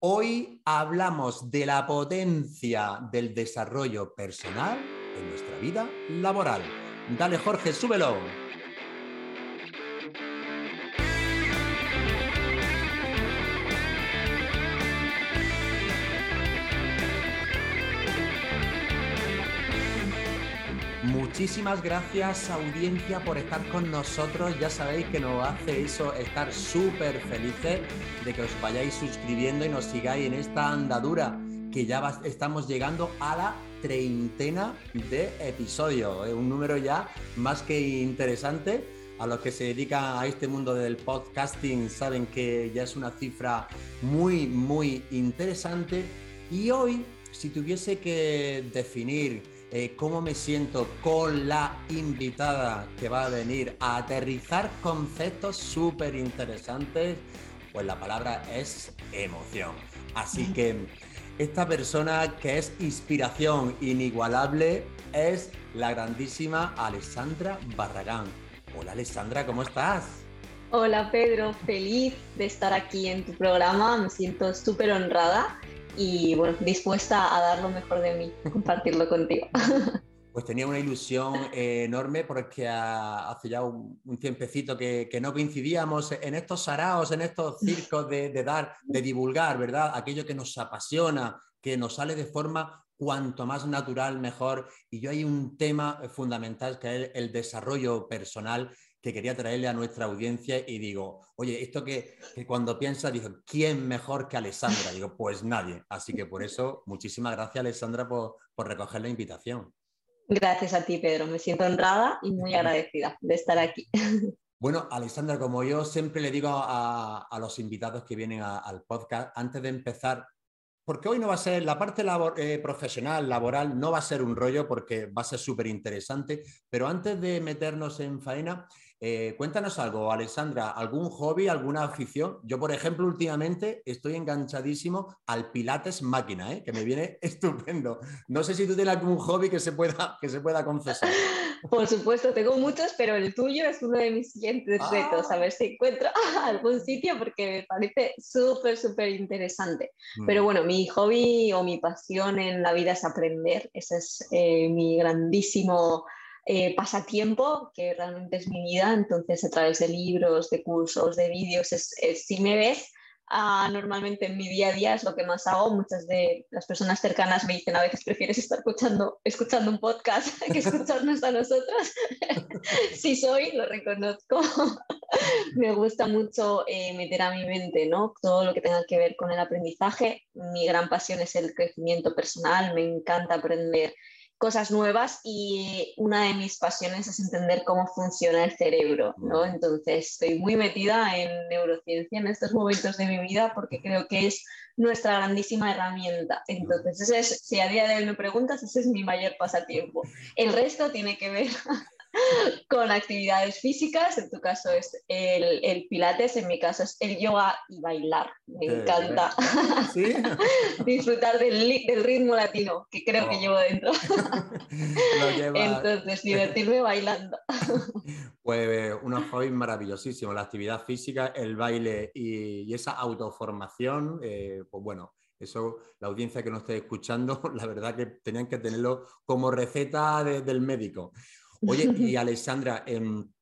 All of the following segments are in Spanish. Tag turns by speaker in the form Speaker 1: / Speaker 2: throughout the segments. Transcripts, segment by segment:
Speaker 1: Hoy hablamos de la potencia del desarrollo personal en nuestra vida laboral. Dale Jorge, súbelo. Muchísimas gracias audiencia por estar con nosotros. Ya sabéis que nos hace eso estar súper felices de que os vayáis suscribiendo y nos sigáis en esta andadura que ya estamos llegando a la treintena de episodios. Un número ya más que interesante. A los que se dedican a este mundo del podcasting saben que ya es una cifra muy, muy interesante. Y hoy, si tuviese que definir eh, cómo me siento con la invitada que va a venir a aterrizar conceptos súper interesantes, pues la palabra es emoción. Así que esta persona que es inspiración inigualable es la grandísima Alessandra Barragán. Hola Alessandra, ¿cómo estás?
Speaker 2: Hola Pedro, feliz de estar aquí en tu programa, me siento súper honrada y bueno, dispuesta a dar lo mejor de mí, compartirlo contigo.
Speaker 1: Pues tenía una ilusión eh, enorme porque hace ya un, tiempecito que, no coincidíamos en estos saraos, en estos circos de, dar, de divulgar, ¿verdad? Aquello que nos apasiona, que nos sale de forma cuanto más natural, mejor. Y yo hay un tema fundamental que es el desarrollo personal que quería traerle a nuestra audiencia y digo, oye, esto que, cuando piensa, digo, ¿quién mejor que Alessandra? Digo, pues nadie. Así que por eso, muchísimas gracias, Alessandra, por, recoger la invitación.
Speaker 2: Gracias a ti, Pedro. Me siento honrada y muy agradecida de estar aquí.
Speaker 1: Bueno, Alessandra, como yo siempre le digo a, los invitados que vienen al podcast, antes de empezar, porque hoy no va a ser, la parte eh, profesional, laboral, no va a ser un rollo porque va a ser súper interesante, pero antes de meternos en faena, eh, cuéntanos algo, Alessandra, ¿algún hobby, alguna afición? Yo, por ejemplo, últimamente estoy enganchadísimo al Pilates máquina, ¿eh? que me viene estupendo. No sé si tú tienes algún hobby que se pueda, que se pueda confesar.
Speaker 2: Por supuesto, tengo muchos, pero el tuyo es uno de mis siguientes ah. retos, a ver si encuentro algún sitio porque me parece súper, súper interesante. Mm. Pero bueno, mi hobby o mi pasión en la vida es aprender, ese es eh, mi grandísimo eh, pasatiempo, que realmente es mi vida, entonces a través de libros, de cursos, de vídeos, es, si me ves, ah, normalmente en mi día a día es lo que más hago. Muchas de las personas cercanas me dicen a veces prefieres estar escuchando, escuchando un podcast que escucharnos a nosotros. sí soy, lo reconozco. me gusta mucho eh, meter a mi mente ¿no? todo lo que tenga que ver con el aprendizaje. Mi gran pasión es el crecimiento personal, me encanta aprender cosas nuevas y una de mis pasiones es entender cómo funciona el cerebro, ¿no? Entonces estoy muy metida en neurociencia en estos momentos de mi vida porque creo que es nuestra grandísima herramienta. Entonces, ese es, si a día de hoy me preguntas, ese es mi mayor pasatiempo. El resto tiene que ver con actividades físicas, en tu caso es el, pilates, en mi caso es el yoga y bailar. Me encanta disfrutar del, ritmo latino que creo que oh. llevo dentro. Entonces, divertirme bailando.
Speaker 1: Pues unos hobbies maravillosísimos, la actividad física, el baile y, esa autoformación, eh, pues bueno, eso, la audiencia que nos esté escuchando, la verdad que tenían que tenerlo como receta del médico. Oye, y Alexandra, en,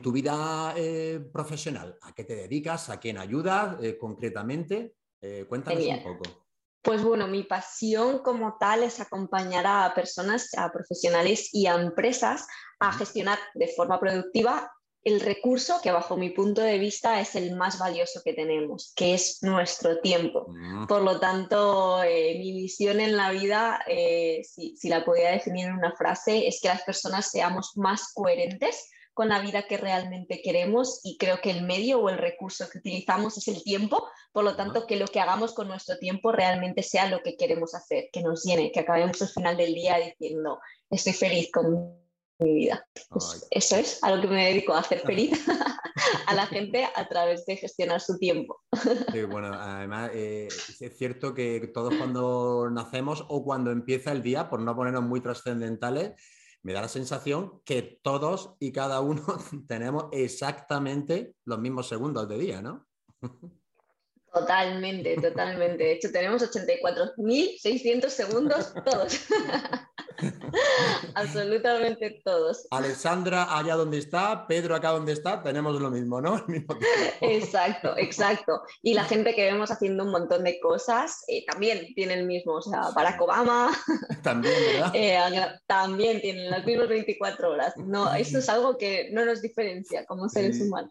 Speaker 1: tu vida eh, profesional, ¿a qué te dedicas? ¿A quién ayudas eh, concretamente? Eh, cuéntanos un poco.
Speaker 2: Pues bueno, mi pasión como tal es acompañar a personas, a profesionales y a empresas a gestionar de forma productiva el recurso que bajo mi punto de vista es el más valioso que tenemos, que es nuestro tiempo. Mm. Por lo tanto, eh, mi visión en la vida, eh, si, si, la podía definir en una frase, es que las personas seamos más coherentes con la vida que realmente queremos y creo que el medio o el recurso que utilizamos es el tiempo, por lo tanto que lo que hagamos con nuestro tiempo realmente sea lo que queremos hacer, que nos llene, que acabemos al final del día diciendo estoy feliz con mi vida. Pues eso es a lo que me dedico, a hacer feliz a la gente a través de gestionar su tiempo.
Speaker 1: bueno, además eh, es cierto que todos cuando nacemos o cuando empieza el día, por no ponernos muy trascendentales, me da la sensación que todos y cada uno tenemos exactamente los mismos segundos de día, ¿no?
Speaker 2: Totalmente, totalmente. De hecho, tenemos 84.600 segundos todos. Absolutamente todos.
Speaker 1: Alexandra allá donde está, Pedro acá donde está, tenemos lo mismo, ¿no?
Speaker 2: exacto, exacto. Y la gente que vemos haciendo un montón de cosas eh, también tiene el mismo. O sea, Barack Obama
Speaker 1: también, ¿verdad?
Speaker 2: Eh, también tienen las mismas 24 horas. No, esto es algo que no nos diferencia como seres humanos.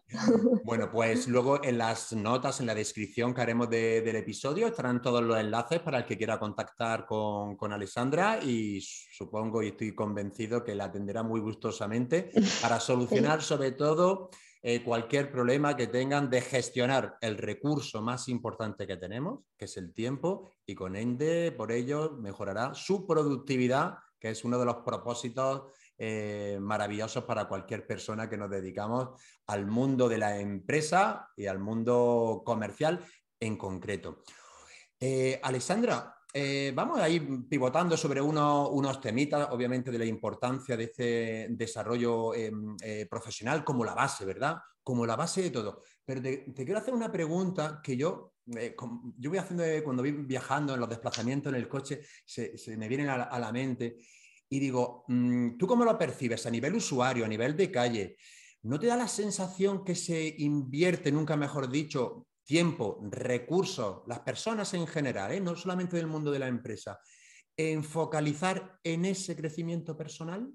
Speaker 1: Bueno, pues luego en las notas, en la descripción que haremos del episodio, estarán todos los enlaces para el que quiera contactar con, con Alessandra y supongo y estoy convencido que la atenderá muy gustosamente para solucionar sobre todo eh, cualquier problema que tengan de gestionar el recurso más importante que tenemos, que es el tiempo, y con Ende, por ello, mejorará su productividad, que es uno de los propósitos eh, maravillosos para cualquier persona que nos dedicamos al mundo de la empresa y al mundo comercial en concreto. Eh, Alessandra, eh, vamos a ir pivotando sobre unos temitas, obviamente, de la importancia de este desarrollo em, eh, profesional como la base, ¿verdad? Como la base de todo. Pero te, quiero hacer una pregunta que yo, eh, yo voy haciendo cuando voy viajando en los desplazamientos en el coche, se, me vienen a la, mente y digo, mm, ¿tú cómo lo percibes a nivel usuario, a nivel de calle? ¿No te da la sensación que se invierte, nunca mejor dicho, tiempo, recursos, las personas en general, ¿eh? no solamente del mundo de la empresa, en focalizar en ese crecimiento personal?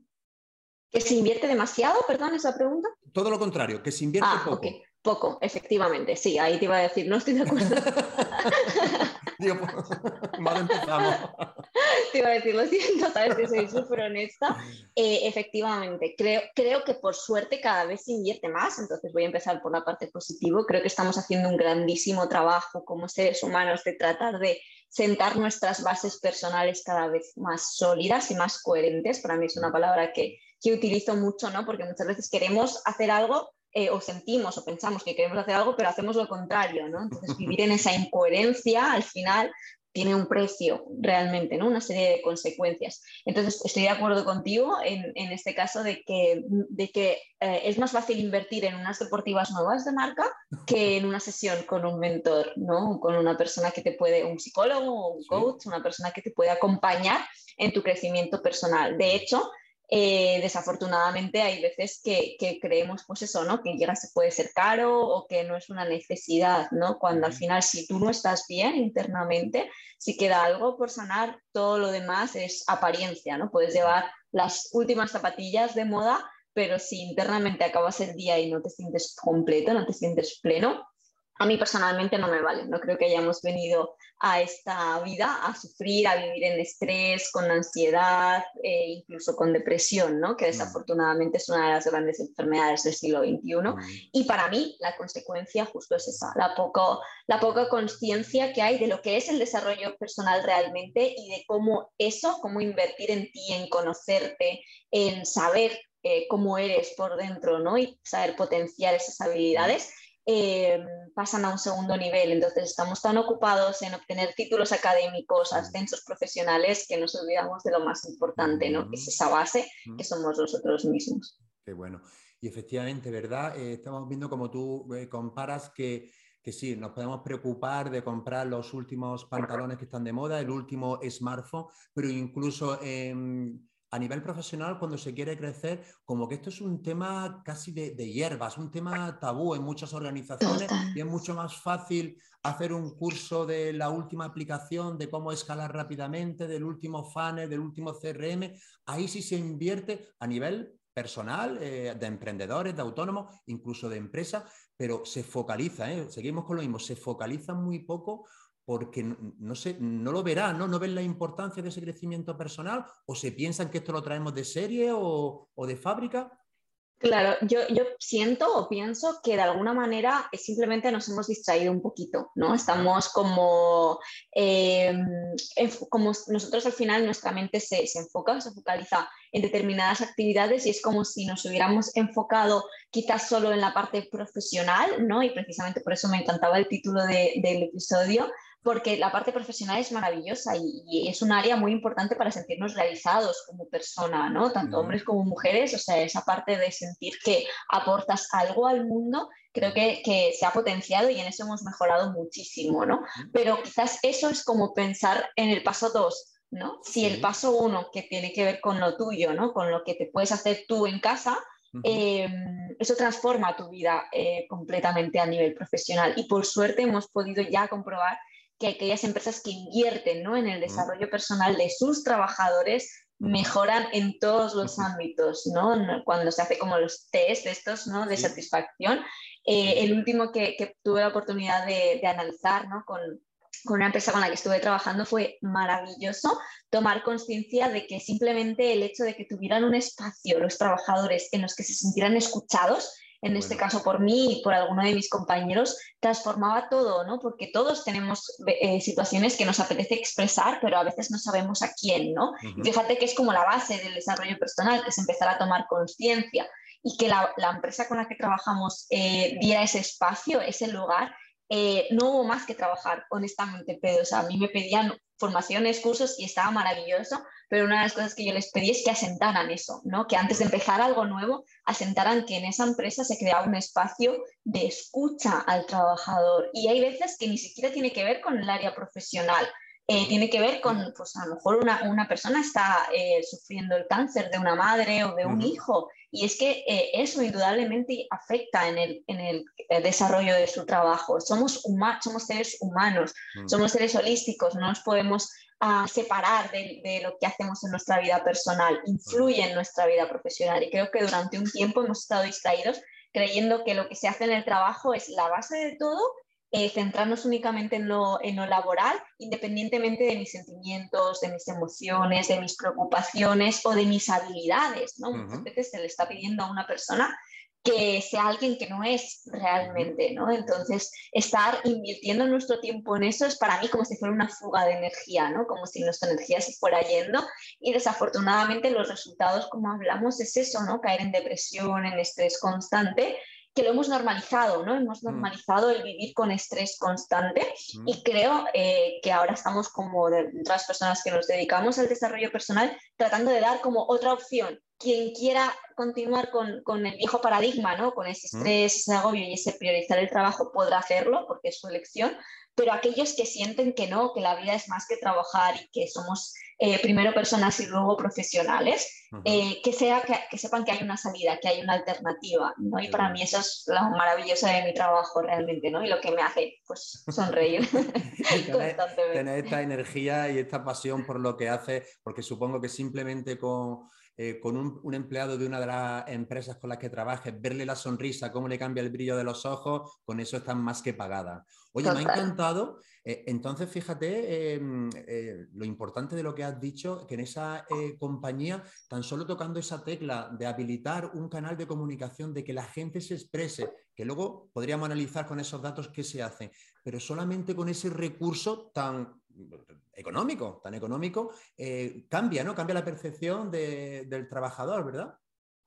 Speaker 2: ¿Que se invierte demasiado? Perdón, esa pregunta.
Speaker 1: Todo lo contrario, que se invierte ah, poco.
Speaker 2: Poco, efectivamente, sí, ahí te iba a decir, no estoy de acuerdo.
Speaker 1: Digo, mal empezamos.
Speaker 2: Te iba a decir, lo siento, sabes que soy súper honesta. Eh, efectivamente, creo, creo que por suerte cada vez se invierte más, entonces voy a empezar por la parte positiva. Creo que estamos haciendo un grandísimo trabajo como seres humanos de tratar de sentar nuestras bases personales cada vez más sólidas y más coherentes. Para mí es una palabra que, que utilizo mucho, ¿no? Porque muchas veces queremos hacer algo eh, o sentimos o pensamos que queremos hacer algo, pero hacemos lo contrario, ¿no? Entonces, vivir en esa incoherencia al final tiene un precio realmente, ¿no? Una serie de consecuencias. Entonces, estoy de acuerdo contigo en, en este caso de que, de que eh, es más fácil invertir en unas deportivas nuevas de marca que en una sesión con un mentor, ¿no? Con una persona que te puede, un psicólogo, un coach, una persona que te puede acompañar en tu crecimiento personal. De hecho, eh, desafortunadamente hay veces que, creemos pues eso, ¿no? Que se puede ser caro o que no es una necesidad, ¿no? Cuando al final si tú no estás bien internamente, si queda algo por sanar, todo lo demás es apariencia, ¿no? Puedes llevar las últimas zapatillas de moda, pero si internamente acabas el día y no te sientes completo, no te sientes pleno, a mí personalmente no me vale. No creo que hayamos venido a esta vida a sufrir, a vivir en estrés, con ansiedad, e incluso con depresión, ¿no? que mm. desafortunadamente es una de las grandes enfermedades del siglo XXI. Mm. Y para mí la consecuencia justo es esa, la, poco, la poca conciencia que hay de lo que es el desarrollo personal realmente y de cómo eso, cómo invertir en ti, en conocerte, en saber eh, cómo eres por dentro ¿no? y saber potenciar esas habilidades eh, pasan a un segundo nivel. Entonces estamos tan ocupados en obtener títulos académicos, ascensos profesionales, que nos olvidamos de lo más importante, ¿no? que es esa base que somos nosotros mismos.
Speaker 1: Qué bueno. Y efectivamente, ¿verdad? Eh, estamos viendo como tú eh, comparas que, que sí, nos podemos preocupar de comprar los últimos pantalones que están de moda, el último smartphone, pero incluso a nivel profesional, cuando se quiere crecer, como que esto es un tema casi de, hierbas, un tema tabú en muchas organizaciones y es mucho más fácil hacer un curso de la última aplicación, de cómo escalar rápidamente, del último funnel, del último CRM. Ahí sí se invierte a nivel personal, eh, de emprendedores, de autónomos, incluso de empresas, pero se focaliza, ¿eh? seguimos con lo mismo, se focaliza muy poco porque no, sé, no lo verán, ¿no? ¿no ven la importancia de ese crecimiento personal o se piensan que esto lo traemos de serie o, de fábrica.
Speaker 2: Claro, yo, yo, siento o pienso que de alguna manera simplemente nos hemos distraído un poquito, ¿no? Estamos como, em, como nosotros al final nuestra mente se, se, enfoca, se focaliza en determinadas actividades y es como si nos hubiéramos enfocado quizás solo en la parte profesional, ¿no? Y precisamente por eso me encantaba el título del episodio, porque la parte profesional es maravillosa y, es un área muy importante para sentirnos realizados como persona, ¿no? Tanto hombres como mujeres, o sea, esa parte de sentir que aportas algo al mundo creo que, que, se ha potenciado y en eso hemos mejorado muchísimo, ¿no? Pero quizás eso es como pensar en el paso dos, ¿no? Si el paso uno, que tiene que ver con lo tuyo, ¿no? Con lo que te puedes hacer tú en casa, eh, eso transforma tu vida eh, completamente a nivel profesional. Y por suerte hemos podido ya comprobar que aquellas empresas que invierten ¿no? en el desarrollo personal de sus trabajadores mejoran en todos los ámbitos, ¿no? Cuando se hace como los test de estos, ¿no? De satisfacción. Eh, el último que, que, tuve la oportunidad de, de analizar, ¿no? Con, con una empresa con la que estuve trabajando fue maravilloso tomar conciencia de que simplemente el hecho de que tuvieran un espacio los trabajadores en los que se sintieran escuchados, en este caso por mí y por alguno de mis compañeros, transformaba todo, ¿no? Porque todos tenemos eh, situaciones que nos apetece expresar, pero a veces no sabemos a quién, ¿no? Fíjate que es como la base del desarrollo personal, que es empezar a tomar conciencia y que la, empresa con la que trabajamos eh, diera ese espacio, ese lugar, eh, no hubo más que trabajar, honestamente, pero o sea, a mí me pedían formaciones, cursos y estaba maravilloso, pero una de las cosas que yo les pedí es que asentaran eso, ¿no? que antes de empezar algo nuevo, asentaran que en esa empresa se creaba un espacio de escucha al trabajador. Y hay veces que ni siquiera tiene que ver con el área profesional, eh, tiene que ver con, pues a lo mejor una, una persona está eh, sufriendo el cáncer de una madre o de un hijo y es que eh, eso indudablemente afecta en el, en el, desarrollo de su trabajo. Somos, somos seres humanos, mm. somos seres holísticos, no nos podemos ah, separar de, de, lo que hacemos en nuestra vida personal, influye en nuestra vida profesional y creo que durante un tiempo hemos estado distraídos creyendo que lo que se hace en el trabajo es la base de todo eh, centrarnos únicamente en lo, en lo, laboral, independientemente de mis sentimientos, de mis emociones, de mis preocupaciones o de mis habilidades. ¿no? Muchas veces se le está pidiendo a una persona que sea alguien que no es realmente, ¿no? Entonces, estar invirtiendo nuestro tiempo en eso es para mí como si fuera una fuga de energía, ¿no? Como si nuestra energía se fuera yendo y desafortunadamente los resultados, como hablamos, es eso, ¿no? Caer en depresión, en estrés constante que lo hemos normalizado, ¿no? Hemos mm. normalizado el vivir con estrés constante mm. y creo eh, que ahora estamos como de otras personas que nos dedicamos al desarrollo personal tratando de dar como otra opción. Quien quiera continuar con, con el viejo paradigma, ¿no? Con ese estrés, ese agobio y ese priorizar el trabajo podrá hacerlo porque es su elección, pero aquellos que sienten que no, que la vida es más que trabajar y que somos eh, primero personas y luego profesionales, eh, que, sea, que, sepan que hay una salida, que hay una alternativa, ¿no? Y para mí eso es lo maravilloso de mi trabajo realmente, ¿no? Y lo que me hace, pues, sonreír
Speaker 1: constantemente. Tener esta energía y esta pasión por lo que hace, porque supongo que simplemente con eh, con un, empleado de una de las empresas con las que trabajes, verle la sonrisa, cómo le cambia el brillo de los ojos, con eso están más que pagadas. Oye, me ha encantado. Eh, entonces, fíjate em, eh, lo importante de lo que has dicho, que en esa compañía, tan solo tocando esa tecla de habilitar un canal de comunicación, de que la gente se exprese, que luego podríamos analizar con esos datos qué se hace, pero solamente con ese recurso tan económico, tan económico, eh, cambia, ¿no? Cambia la percepción del trabajador, ¿verdad?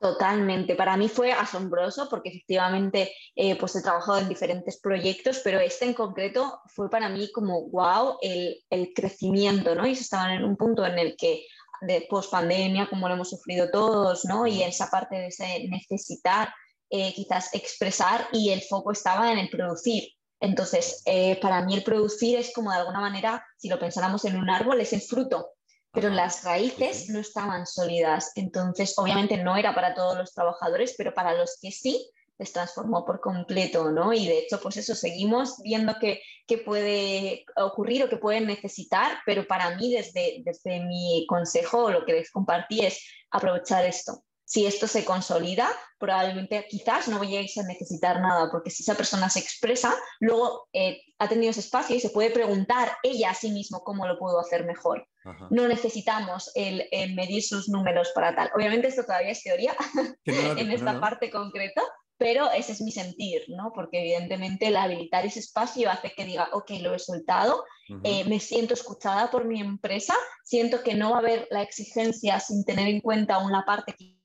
Speaker 2: Totalmente. Para mí fue asombroso porque efectivamente eh, pues he trabajado en diferentes proyectos, pero este en concreto fue para mí como wow el, crecimiento, ¿no? Y estaban en un punto en el que de post pandemia, como lo hemos sufrido todos, ¿no? Y esa parte de ese necesitar eh, quizás expresar y el foco estaba en el producir. Entonces, eh, para mí el producir es como de alguna manera, si lo pensáramos en un árbol, es el fruto, pero las raíces no estaban sólidas. Entonces, obviamente no era para todos los trabajadores, pero para los que sí, les transformó por completo, ¿no? Y de hecho, pues eso, seguimos viendo qué puede ocurrir o qué pueden necesitar, pero para mí, desde, desde mi consejo, lo que les compartí es aprovechar esto, si esto se consolida, probablemente quizás no vayáis a necesitar nada, porque si esa persona se expresa, luego eh, ha tenido ese espacio y se puede preguntar ella a sí mismo cómo lo puedo hacer mejor. No necesitamos el, medir sus números para tal. Obviamente esto todavía es teoría en esta parte concreta, pero ese es mi sentir, ¿no? Porque evidentemente el habilitar ese espacio hace que diga, ok, lo he soltado, eh, me siento escuchada por mi empresa, siento que no va a haber la exigencia sin tener en cuenta una parte que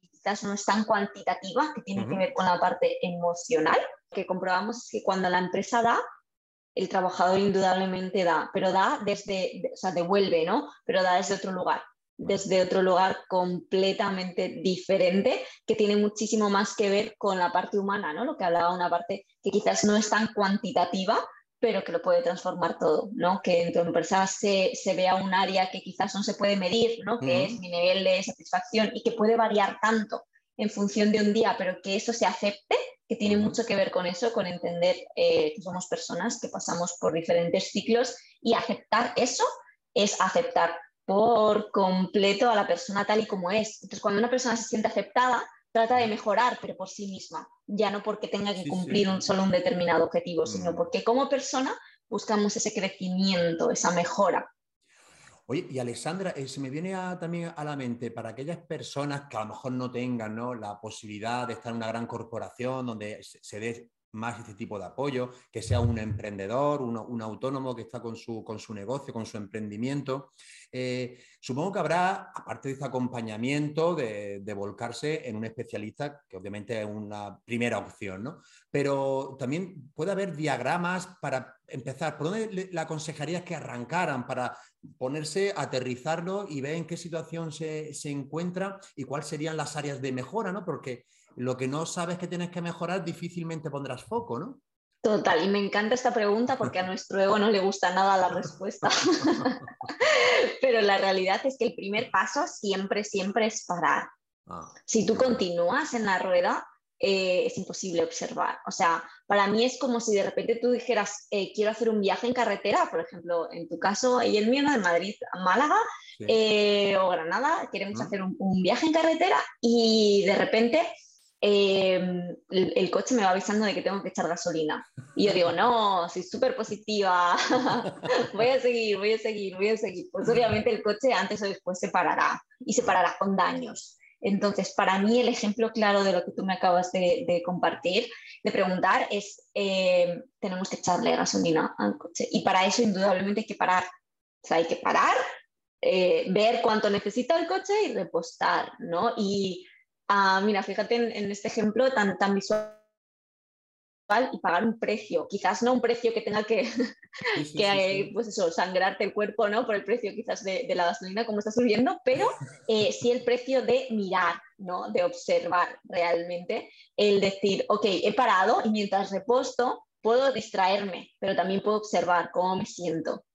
Speaker 2: no es tan cuantitativa, que tiene que ver con la parte emocional, que comprobamos que cuando la empresa da, el trabajador indudablemente da, pero da desde, o sea, devuelve, ¿no? Pero da desde otro lugar. desde otro lugar completamente diferente, que tiene muchísimo más que ver con la parte humana, ¿no? Lo que hablaba, una parte que quizás no es tan cuantitativa, pero que lo puede transformar todo, ¿no? Que en tu empresa se, vea un área que quizás no se puede medir, ¿no? Que es mi nivel de satisfacción y que puede variar tanto en función de un día, pero que eso se acepte, que tiene mucho que ver con eso, con entender eh, que somos personas, que pasamos por diferentes ciclos y aceptar eso es aceptar por completo a la persona tal y como es. Entonces, cuando una persona se siente aceptada, trata de mejorar, pero por sí misma, ya no porque tenga que cumplir Un, solo un determinado objetivo, sino mm. porque como persona buscamos ese crecimiento, esa mejora.
Speaker 1: Oye, y Alexandra, eh, se me viene también a la mente para aquellas personas que a lo mejor no tengan la posibilidad de estar en una gran corporación donde se, dé más este tipo de apoyo, que sea un emprendedor, un, autónomo que está con su, con su, negocio, con su emprendimiento. Eh, supongo que habrá, aparte de este acompañamiento, de, volcarse en un especialista, que obviamente es una primera opción, ¿no? Pero también puede haber diagramas para empezar. ¿Por dónde le, aconsejarías que arrancaran para ponerse, aterrizarlo y ver en qué situación se, se encuentra y cuáles serían las áreas de mejora, ¿no? Porque lo que no sabes que tienes que mejorar, difícilmente pondrás foco, ¿no?
Speaker 2: Total, y me encanta esta pregunta porque a nuestro ego no le gusta nada la respuesta. Pero la realidad es que el primer paso siempre, siempre es parar. Ah, si tú continúas en la rueda, eh, es imposible observar. O sea, para mí es como si de repente tú dijeras, eh, quiero hacer un viaje en carretera, por ejemplo, en tu caso y el mío, de Madrid a Málaga eh, o Granada, queremos hacer un, un viaje en carretera y de repente Em, el, coche me va avisando de que tengo que echar gasolina. Y yo digo, no, soy súper positiva, voy a seguir, voy a seguir, voy a seguir. Pues obviamente el coche antes o después se parará y se parará con daños. Entonces, para mí el ejemplo claro de lo que tú me acabas de, compartir, de preguntar, es, em, tenemos que echarle gasolina al coche. Y para eso indudablemente hay que parar. O sea, hay que parar, eh, ver cuánto necesita el coche y repostar, ¿no? Y Ah, mira, fíjate en, este ejemplo tan, tan visual y pagar un precio, quizás no un precio que tenga que, que pues eso, sangrarte el cuerpo ¿no? por el precio quizás de, la gasolina como está subiendo, pero eh, sí el precio de mirar, ¿no? de observar realmente, el decir, ok, he parado y mientras reposto puedo distraerme, pero también puedo observar cómo me siento.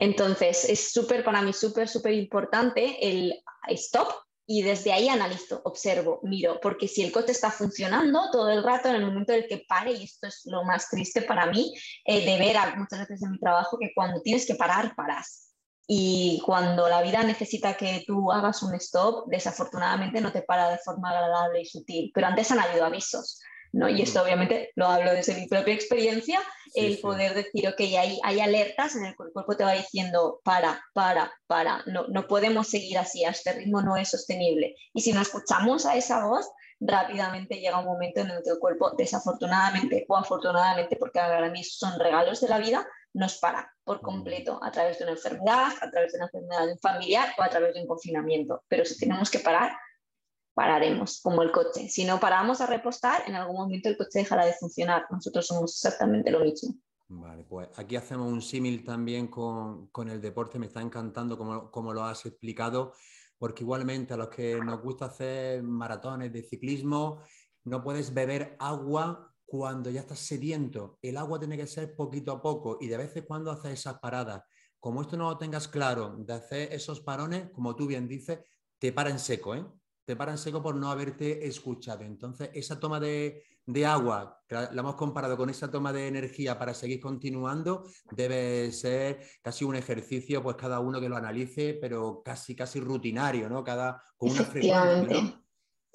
Speaker 2: Entonces, es súper para mí, súper, súper importante el stop, y desde ahí analizo, observo, miro, porque si el coche está funcionando todo el rato, en el momento en el que pare, y esto es lo más triste para mí, eh, de ver muchas veces en mi trabajo que cuando tienes que parar, paras. Y cuando la vida necesita que tú hagas un stop, desafortunadamente no te para de forma agradable y sutil, pero antes han habido avisos. Y esto obviamente lo hablo desde mi propia experiencia, el poder decir, ok, hay, hay alertas en el que el cuerpo te va diciendo, para, para, para, no, no podemos seguir así, a este ritmo no es sostenible. Y si no escuchamos a esa voz, rápidamente llega un momento en el que el cuerpo, desafortunadamente o afortunadamente, porque para mí son regalos de la vida, nos para por completo a través de una enfermedad, a través de una enfermedad familiar o a través de un confinamiento. Pero si tenemos que parar, pararemos, como el coche. Si no paramos a repostar, en algún momento el coche dejará de funcionar. Nosotros somos exactamente lo mismo.
Speaker 1: Vale, pues aquí hacemos un símil también con, el deporte. Me está encantando como, lo has explicado, porque igualmente a los que nos gusta hacer maratones de ciclismo, no puedes beber agua cuando ya estás sediento. El agua tiene que ser poquito a poco y de vez en cuando haces esas paradas. Como esto no lo tengas claro, de hacer esos parones, como tú bien dices, te para en seco, ¿eh? Te paran seco por no haberte escuchado. Entonces, esa toma de, agua, que la hemos comparado con esa toma de energía para seguir continuando, debe ser casi un ejercicio, pues cada uno que lo analice, pero casi, casi rutinario, ¿no? Cada, con una frecuencia.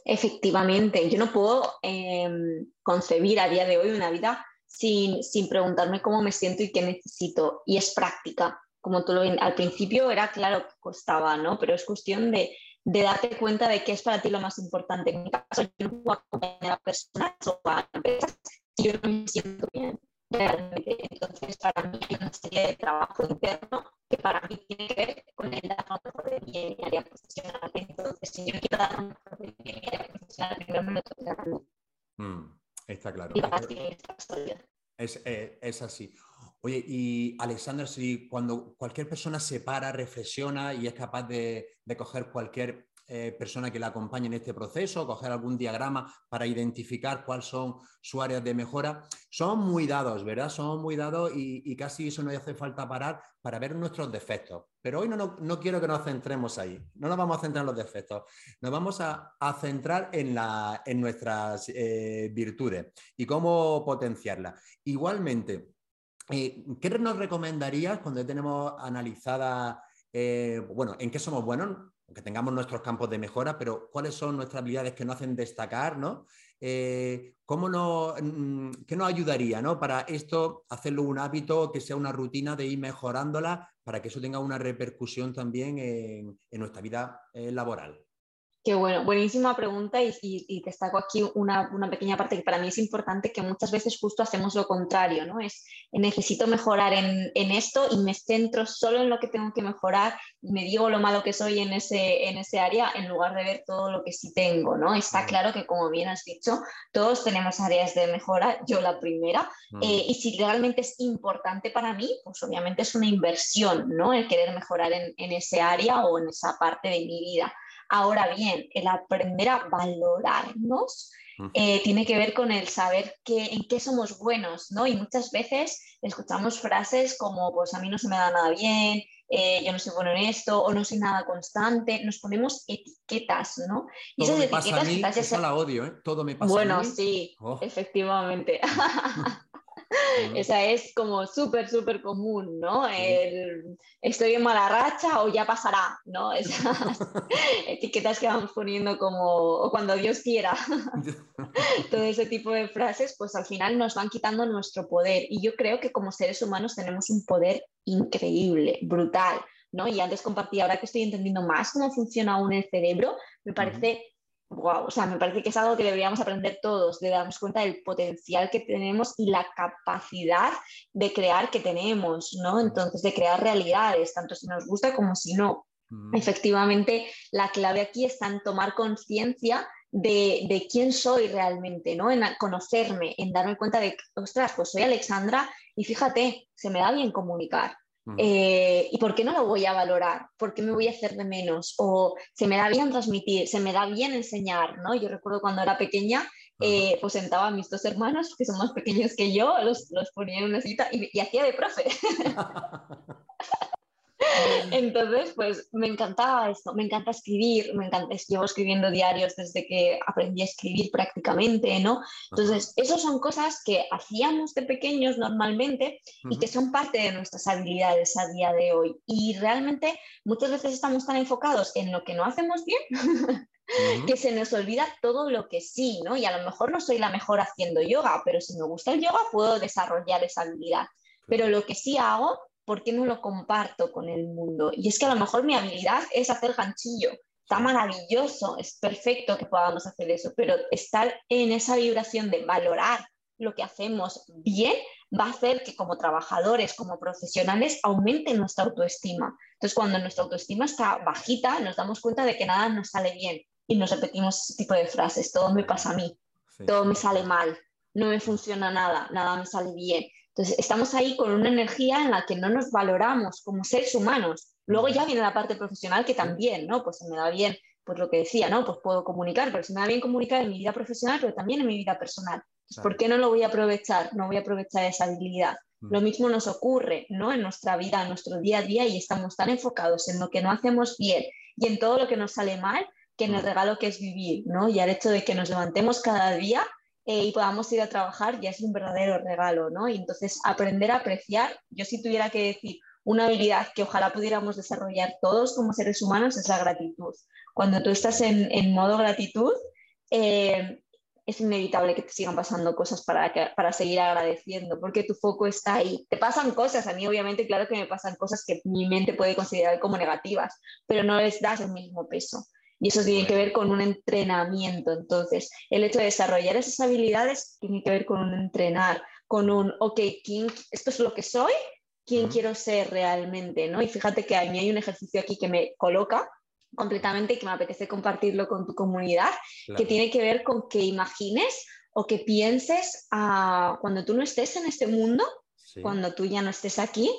Speaker 2: Efectivamente, yo no puedo em, concebir a día de hoy una vida sin, sin preguntarme cómo me siento y qué necesito. Y es práctica. Como tú lo al principio era claro que costaba, ¿no? Pero es cuestión de de darte cuenta de qué es para ti lo más importante. En mi caso, yo no puedo acompañar a personas o a empresas si yo no me siento bien realmente. Entonces, para mí hay una serie de trabajo interno que para mí tiene que ver con el dar mejor de mí en mi área profesional. Entonces, si yo quiero dar mejor de mí en mi área profesional, primero me lo dar a mí.
Speaker 1: Mm, está claro.
Speaker 2: Y para ti,
Speaker 1: es, es, es así. Oye, y Alexander, si cuando cualquier persona se para, reflexiona y es capaz de, coger cualquier eh, persona que la acompañe en este proceso, coger algún diagrama para identificar cuáles son sus áreas de mejora. Son muy dados, ¿verdad? Son muy dados y, casi eso no hace falta parar para ver nuestros defectos. Pero hoy no, no, quiero que nos centremos ahí, no nos vamos a centrar en los defectos, nos vamos a, centrar en, la, en nuestras eh, virtudes y cómo potenciarlas. Igualmente, eh, ¿qué nos recomendarías cuando tenemos analizada, bueno, en qué somos buenos? que tengamos nuestros campos de mejora, pero cuáles son nuestras habilidades que nos hacen destacar, ¿no? Eh, ¿cómo mm, ¿Qué nos ayudaría ¿no? para esto, hacerlo un hábito, que sea una rutina de ir mejorándola, para que eso tenga una repercusión también en, nuestra vida eh, laboral?
Speaker 2: Qué bueno, buenísima pregunta y, destaco aquí una, pequeña parte que para mí es importante, que muchas veces justo hacemos lo contrario, ¿no? Es necesito mejorar en, esto y me centro solo en lo que tengo que mejorar y me digo lo malo que soy en ese, en ese área en lugar de ver todo lo que sí tengo, ¿no? Está claro que como bien has dicho, todos tenemos áreas de mejora, yo la primera, eh, y si realmente es importante para mí, pues obviamente es una inversión, ¿no? El querer mejorar en, en ese área o en esa parte de mi vida. Ahora bien, el aprender a valorarnos eh, tiene que ver con el saber en qué somos buenos, ¿no? Y muchas veces escuchamos frases como, pues a mí no se me da nada bien, eh, yo no soy bueno en esto, o no soy nada constante, nos ponemos etiquetas, ¿no?
Speaker 1: Y Todo esas me etiquetas pasa a mí, la odio, ¿eh? Todo me pasa
Speaker 2: bueno,
Speaker 1: a mí.
Speaker 2: sí, oh. efectivamente. Esa es como súper, súper común, ¿no? estoy en mala racha o ya pasará, ¿no? Esas etiquetas que vamos poniendo como cuando Dios quiera. Todo ese tipo de frases, pues al final nos van quitando nuestro poder. Y yo creo que como seres humanos tenemos un poder increíble, brutal. ¿no? Y antes compartí, ahora que estoy entendiendo más cómo funciona aún el cerebro, me parece wow, o sea, me parece que es algo que deberíamos aprender todos, de darnos cuenta del potencial que tenemos y la capacidad de crear que tenemos, ¿no? Entonces, de crear realidades, tanto si nos gusta como si no. Efectivamente, la clave aquí está en tomar conciencia de, de, quién soy realmente, ¿no? En conocerme, en darme cuenta de, ostras, pues soy Alexandra y fíjate, se me da bien comunicar, eh, ¿Y por qué no lo voy a valorar? ¿Por qué me voy a hacer de menos? O se me da bien transmitir, se me da bien enseñar, ¿no? Yo recuerdo cuando era pequeña, eh, pues sentaba a mis dos hermanos, que son más pequeños que yo, los, los ponía en una cita y, y hacía de profe. Entonces, pues me encantaba esto, me encanta escribir, me encanta, llevo escribiendo diarios desde que aprendí a escribir prácticamente, ¿no? Entonces, esas son cosas que hacíamos de pequeños normalmente y que son parte de nuestras habilidades a día de hoy. Y realmente muchas veces estamos tan enfocados en lo que no hacemos bien. que se nos olvida todo lo que sí, ¿no? Y a lo mejor no soy la mejor haciendo yoga, pero si me gusta el yoga puedo desarrollar esa habilidad. Pero lo que sí hago ¿por qué no lo comparto con el mundo? Y es que a lo mejor mi habilidad es hacer ganchillo. Está maravilloso, es perfecto que podamos hacer eso, pero estar en esa vibración de valorar lo que hacemos bien va a hacer que como trabajadores, como profesionales, aumente nuestra autoestima. Entonces, cuando nuestra autoestima está bajita, nos damos cuenta de que nada nos sale bien y nos repetimos ese tipo de frases, todo me pasa a mí, todo me sale mal, no me funciona nada, nada me sale bien. Entonces, estamos ahí con una energía en la que no nos valoramos como seres humanos. Luego ya viene la parte profesional que también, ¿no? Pues se me da bien, pues lo que decía, ¿no? Pues puedo comunicar, pero se me da bien comunicar en mi vida profesional, pero también en mi vida personal. ¿Por qué no lo voy a aprovechar? No voy a aprovechar esa habilidad. Lo mismo nos ocurre, ¿no? En nuestra vida, en nuestro día a día y estamos tan enfocados en lo que no hacemos bien y en todo lo que nos sale mal que en el regalo que es vivir, ¿no? Y al hecho de que nos levantemos cada día eh, y podamos ir a trabajar ya es un verdadero regalo, ¿no? Y entonces aprender a apreciar, yo si tuviera que decir una habilidad que ojalá pudiéramos desarrollar todos como seres humanos es la gratitud. Cuando tú estás en, en modo gratitud, eh, es inevitable que te sigan pasando cosas para, para seguir agradeciendo, porque tu foco está ahí. Te pasan cosas, a mí obviamente, claro que me pasan cosas que mi mente puede considerar como negativas, pero no les das el mismo peso. Y eso tiene que ver con un entrenamiento. Entonces, el hecho de desarrollar esas habilidades tiene que ver con un entrenar, con un, ok, ¿quién, esto es lo que soy, quién quiero ser realmente, ¿no? Y fíjate que a mí hay un ejercicio aquí que me coloca completamente y que me apetece compartirlo con tu comunidad, que tiene que ver con que imagines o que pienses a, cuando tú no estés en este mundo, cuando tú ya no estés aquí,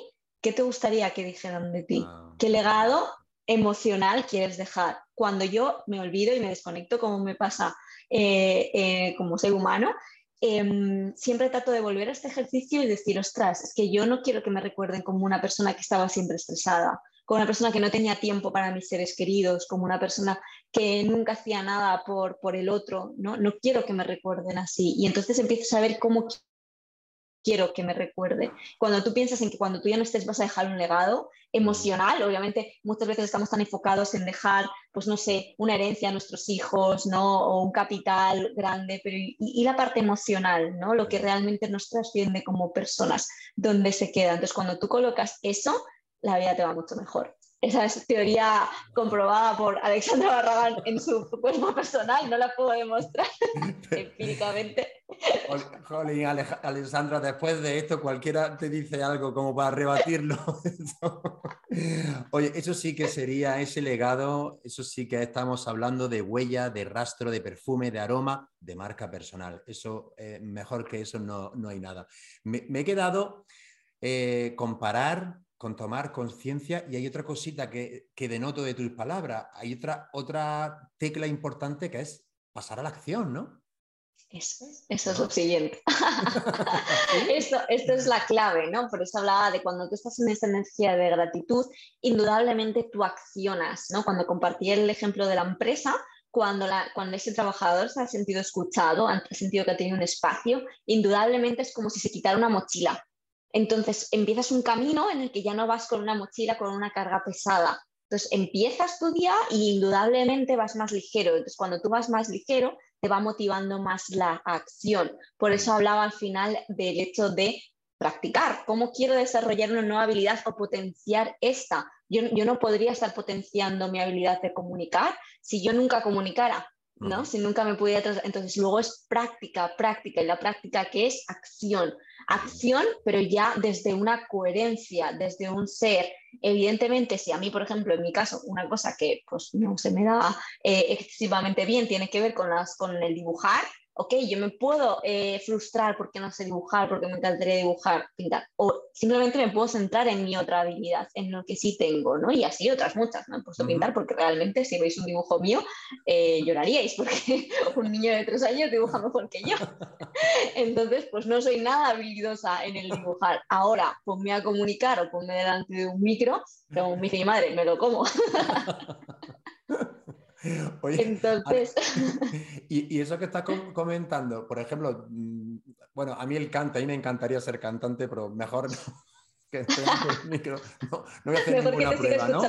Speaker 2: ¿qué te gustaría que dijeran de ti? Ah. ¿Qué legado emocional quieres dejar? Cuando yo me olvido y me desconecto, como me pasa eh, eh, como ser humano, em, siempre trato de volver a este ejercicio y decir, ostras, es que yo no quiero que me recuerden como una persona que estaba siempre estresada, como una persona que no tenía tiempo para mis seres queridos, como una persona que nunca hacía nada por, por el otro, ¿no? No quiero que me recuerden así. Y entonces empiezo a saber cómo quiero que me recuerde. Cuando tú piensas en que cuando tú ya no estés vas a dejar un legado emocional, obviamente muchas veces estamos tan enfocados en dejar, pues no sé, una herencia a nuestros hijos, ¿no? O un capital grande, pero y, la parte emocional, ¿no? Lo que realmente nos trasciende como personas, ¿dónde se queda? Entonces, cuando tú colocas eso, la vida te va mucho mejor. Esa es teoría comprobada por Alexandra Barragán en su cuerpo personal, no la puedo demostrar empíricamente.
Speaker 1: Jolín, Alexandra, después de esto cualquiera te dice algo como para rebatirlo. Oye, eso sí que sería ese legado, eso sí que estamos hablando de huella, de rastro, de perfume, de aroma, de marca personal. Eso, eh, mejor que eso no, hay nada. Me, he quedado eh, comparar con tomar conciencia y hay otra cosita que, denoto de tus palabras, hay otra, otra tecla importante que es pasar a la acción, ¿no?
Speaker 2: Eso, eso es lo siguiente. esto, esto es la clave, ¿no? Por eso hablaba de cuando tú estás en esa energía de gratitud, indudablemente tú accionas, ¿no? Cuando compartí el ejemplo de la empresa, cuando, la, cuando ese trabajador se ha sentido escuchado, ha sentido que ha tenido un espacio, indudablemente es como si se quitara una mochila. Entonces empiezas un camino en el que ya no vas con una mochila, con una carga pesada. Entonces empiezas tu día y indudablemente vas más ligero. Entonces cuando tú vas más ligero, te va motivando más la acción. Por eso hablaba al final del hecho de practicar. ¿Cómo quiero desarrollar una nueva habilidad o potenciar esta? Yo, yo no podría estar potenciando mi habilidad de comunicar si yo nunca comunicara. ¿No? Si nunca me pudiera... Entonces luego es práctica, práctica, y la práctica que es acción. Acción, pero ya desde una coherencia, desde un ser. Evidentemente, si a mí, por ejemplo, en mi caso, una cosa que pues no se me da eh, excesivamente bien tiene que ver con, las, con el dibujar, ok, yo me puedo eh, frustrar porque no sé dibujar, porque me encantaría dibujar, pintar, o simplemente me puedo centrar en mi otra habilidad, en lo que sí tengo, ¿no? Y así otras muchas, ¿no? He puesto pintar porque realmente si veis un dibujo mío, eh, lloraríais, porque un niño de tres años dibuja mejor que yo. Entonces, pues no soy nada habilidosa en el dibujar. Ahora, ponme a comunicar o ponme delante de un micro, como me dice mi madre, me lo como. Entonces.
Speaker 1: Y, eso que estás comentando, por ejemplo, mm, bueno, a mí el canto, a mí me encantaría ser cantante, pero mejor no que micro. No, voy a hacer ninguna prueba, ¿no?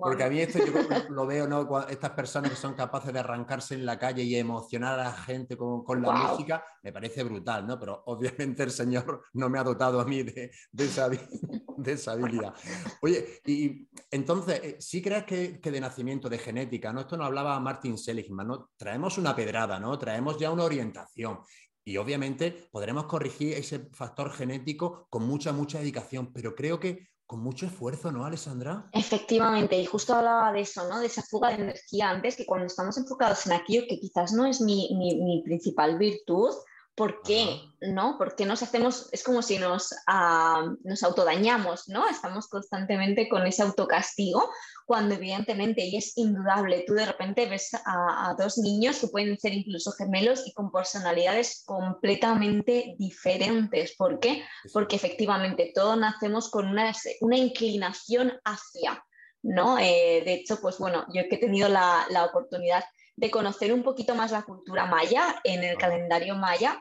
Speaker 1: Porque a mí esto yo lo veo, ¿no? Estas personas que son capaces de arrancarse en la calle y emocionar a la gente con, con la música, me parece brutal, ¿no? Pero obviamente el Señor no me ha dotado a mí de, de, esa, de esa, habilidad. Oye, y entonces, eh, ¿sí crees que, que, de nacimiento, de genética, ¿no? Esto nos hablaba Martin Seligman, ¿no? Traemos una pedrada, ¿no? Traemos ya una orientación. Y obviamente podremos corregir ese factor genético con mucha, mucha dedicación, pero creo que con mucho esfuerzo, ¿no, Alessandra?
Speaker 2: Efectivamente, y justo hablaba de eso, ¿no? De esa fuga de energía antes, que cuando estamos enfocados en aquello que quizás no es mi, mi principal virtud, ¿Por qué? ¿No? Porque nos hacemos, es como si nos, uh, nos autodañamos, ¿no? Estamos constantemente con ese autocastigo, cuando evidentemente, y es indudable, tú de repente ves a, dos niños que pueden ser incluso gemelos y con personalidades completamente diferentes. ¿Por qué? Porque efectivamente todos nacemos con una, una inclinación hacia, ¿no? Eh, de hecho, pues bueno, yo que he tenido la, la oportunidad de conocer un poquito más la cultura maya en el calendario maya.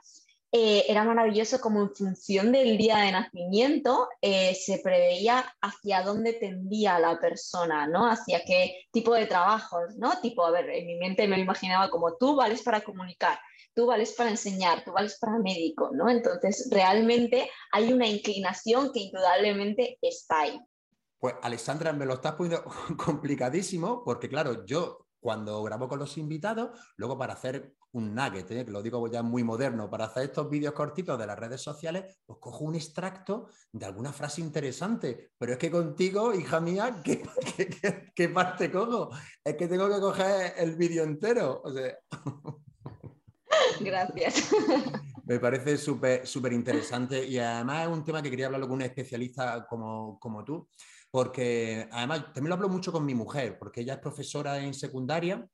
Speaker 2: Eh, era maravilloso como en función del día de nacimiento eh, se preveía hacia dónde tendía la persona, ¿no? Hacia qué tipo de trabajos, ¿no? Tipo, a ver, en mi mente me lo imaginaba como tú vales para comunicar, tú vales para enseñar, tú vales para médico, ¿no? Entonces, realmente hay una inclinación que indudablemente está ahí.
Speaker 1: Pues Alexandra, me lo estás poniendo complicadísimo porque claro, yo cuando grabo con los invitados, luego para hacer un nugget, ¿eh? que lo digo ya muy moderno, para hacer estos vídeos cortitos de las redes sociales, pues cojo un extracto de alguna frase interesante. Pero es que contigo, hija mía, ¿qué, parte cojo? Es que tengo que coger el vídeo entero.
Speaker 2: Gracias.
Speaker 1: Me parece súper interesante y además es un tema que quería hablarlo con un especialista como, como tú, porque además también lo hablo mucho con mi mujer, porque ella es profesora en secundaria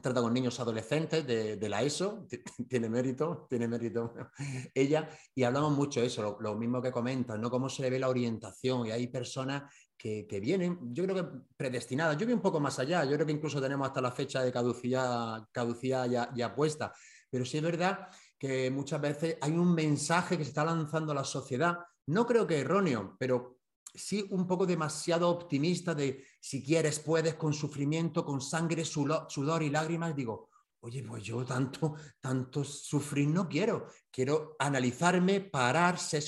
Speaker 1: trata con niños adolescentes de, la ESO, tiene mérito, tiene mérito ella, y hablamos mucho de eso, lo, mismo que comentas, ¿no? Cómo se le ve la orientación, y hay personas que, vienen, yo creo que predestinadas, yo voy un poco más allá, yo creo que incluso tenemos hasta la fecha de caducidad, caducidad ya, ya puesta, pero sí es verdad que muchas veces hay un mensaje que se está lanzando a la sociedad, no creo que erróneo, pero sí un poco demasiado optimista de si quieres, puedes, con sufrimiento, con sangre, sudor y lágrimas, digo, oye, pues yo tanto, tanto sufrir no quiero. Quiero analizarme, parar, ser,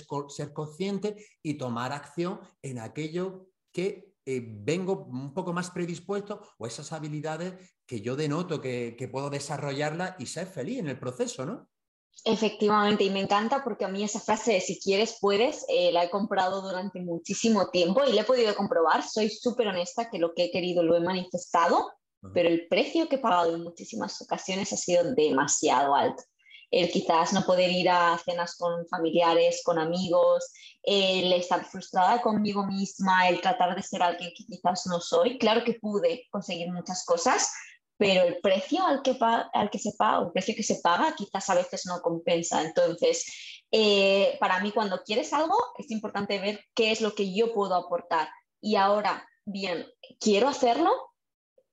Speaker 1: consciente y tomar acción en aquello que eh, vengo un poco más predispuesto o esas habilidades que yo denoto que, que puedo desarrollarla y ser feliz en el proceso, ¿no?
Speaker 2: Efectivamente, y me encanta porque a mí esa frase de si quieres, puedes, eh, la he comprado durante muchísimo tiempo y la he podido comprobar. Soy súper honesta que lo que he querido lo he manifestado, pero el precio que he pagado en muchísimas ocasiones ha sido demasiado alto. El quizás no poder ir a cenas con familiares, con amigos, el estar frustrada conmigo misma, el tratar de ser alguien que quizás no soy. Claro que pude conseguir muchas cosas, pero el precio al que, al que se paga, el precio que se paga, quizás a veces no compensa. Entonces, eh, para mí, cuando quieres algo, es importante ver qué es lo que yo puedo aportar. Y ahora, bien, quiero hacerlo,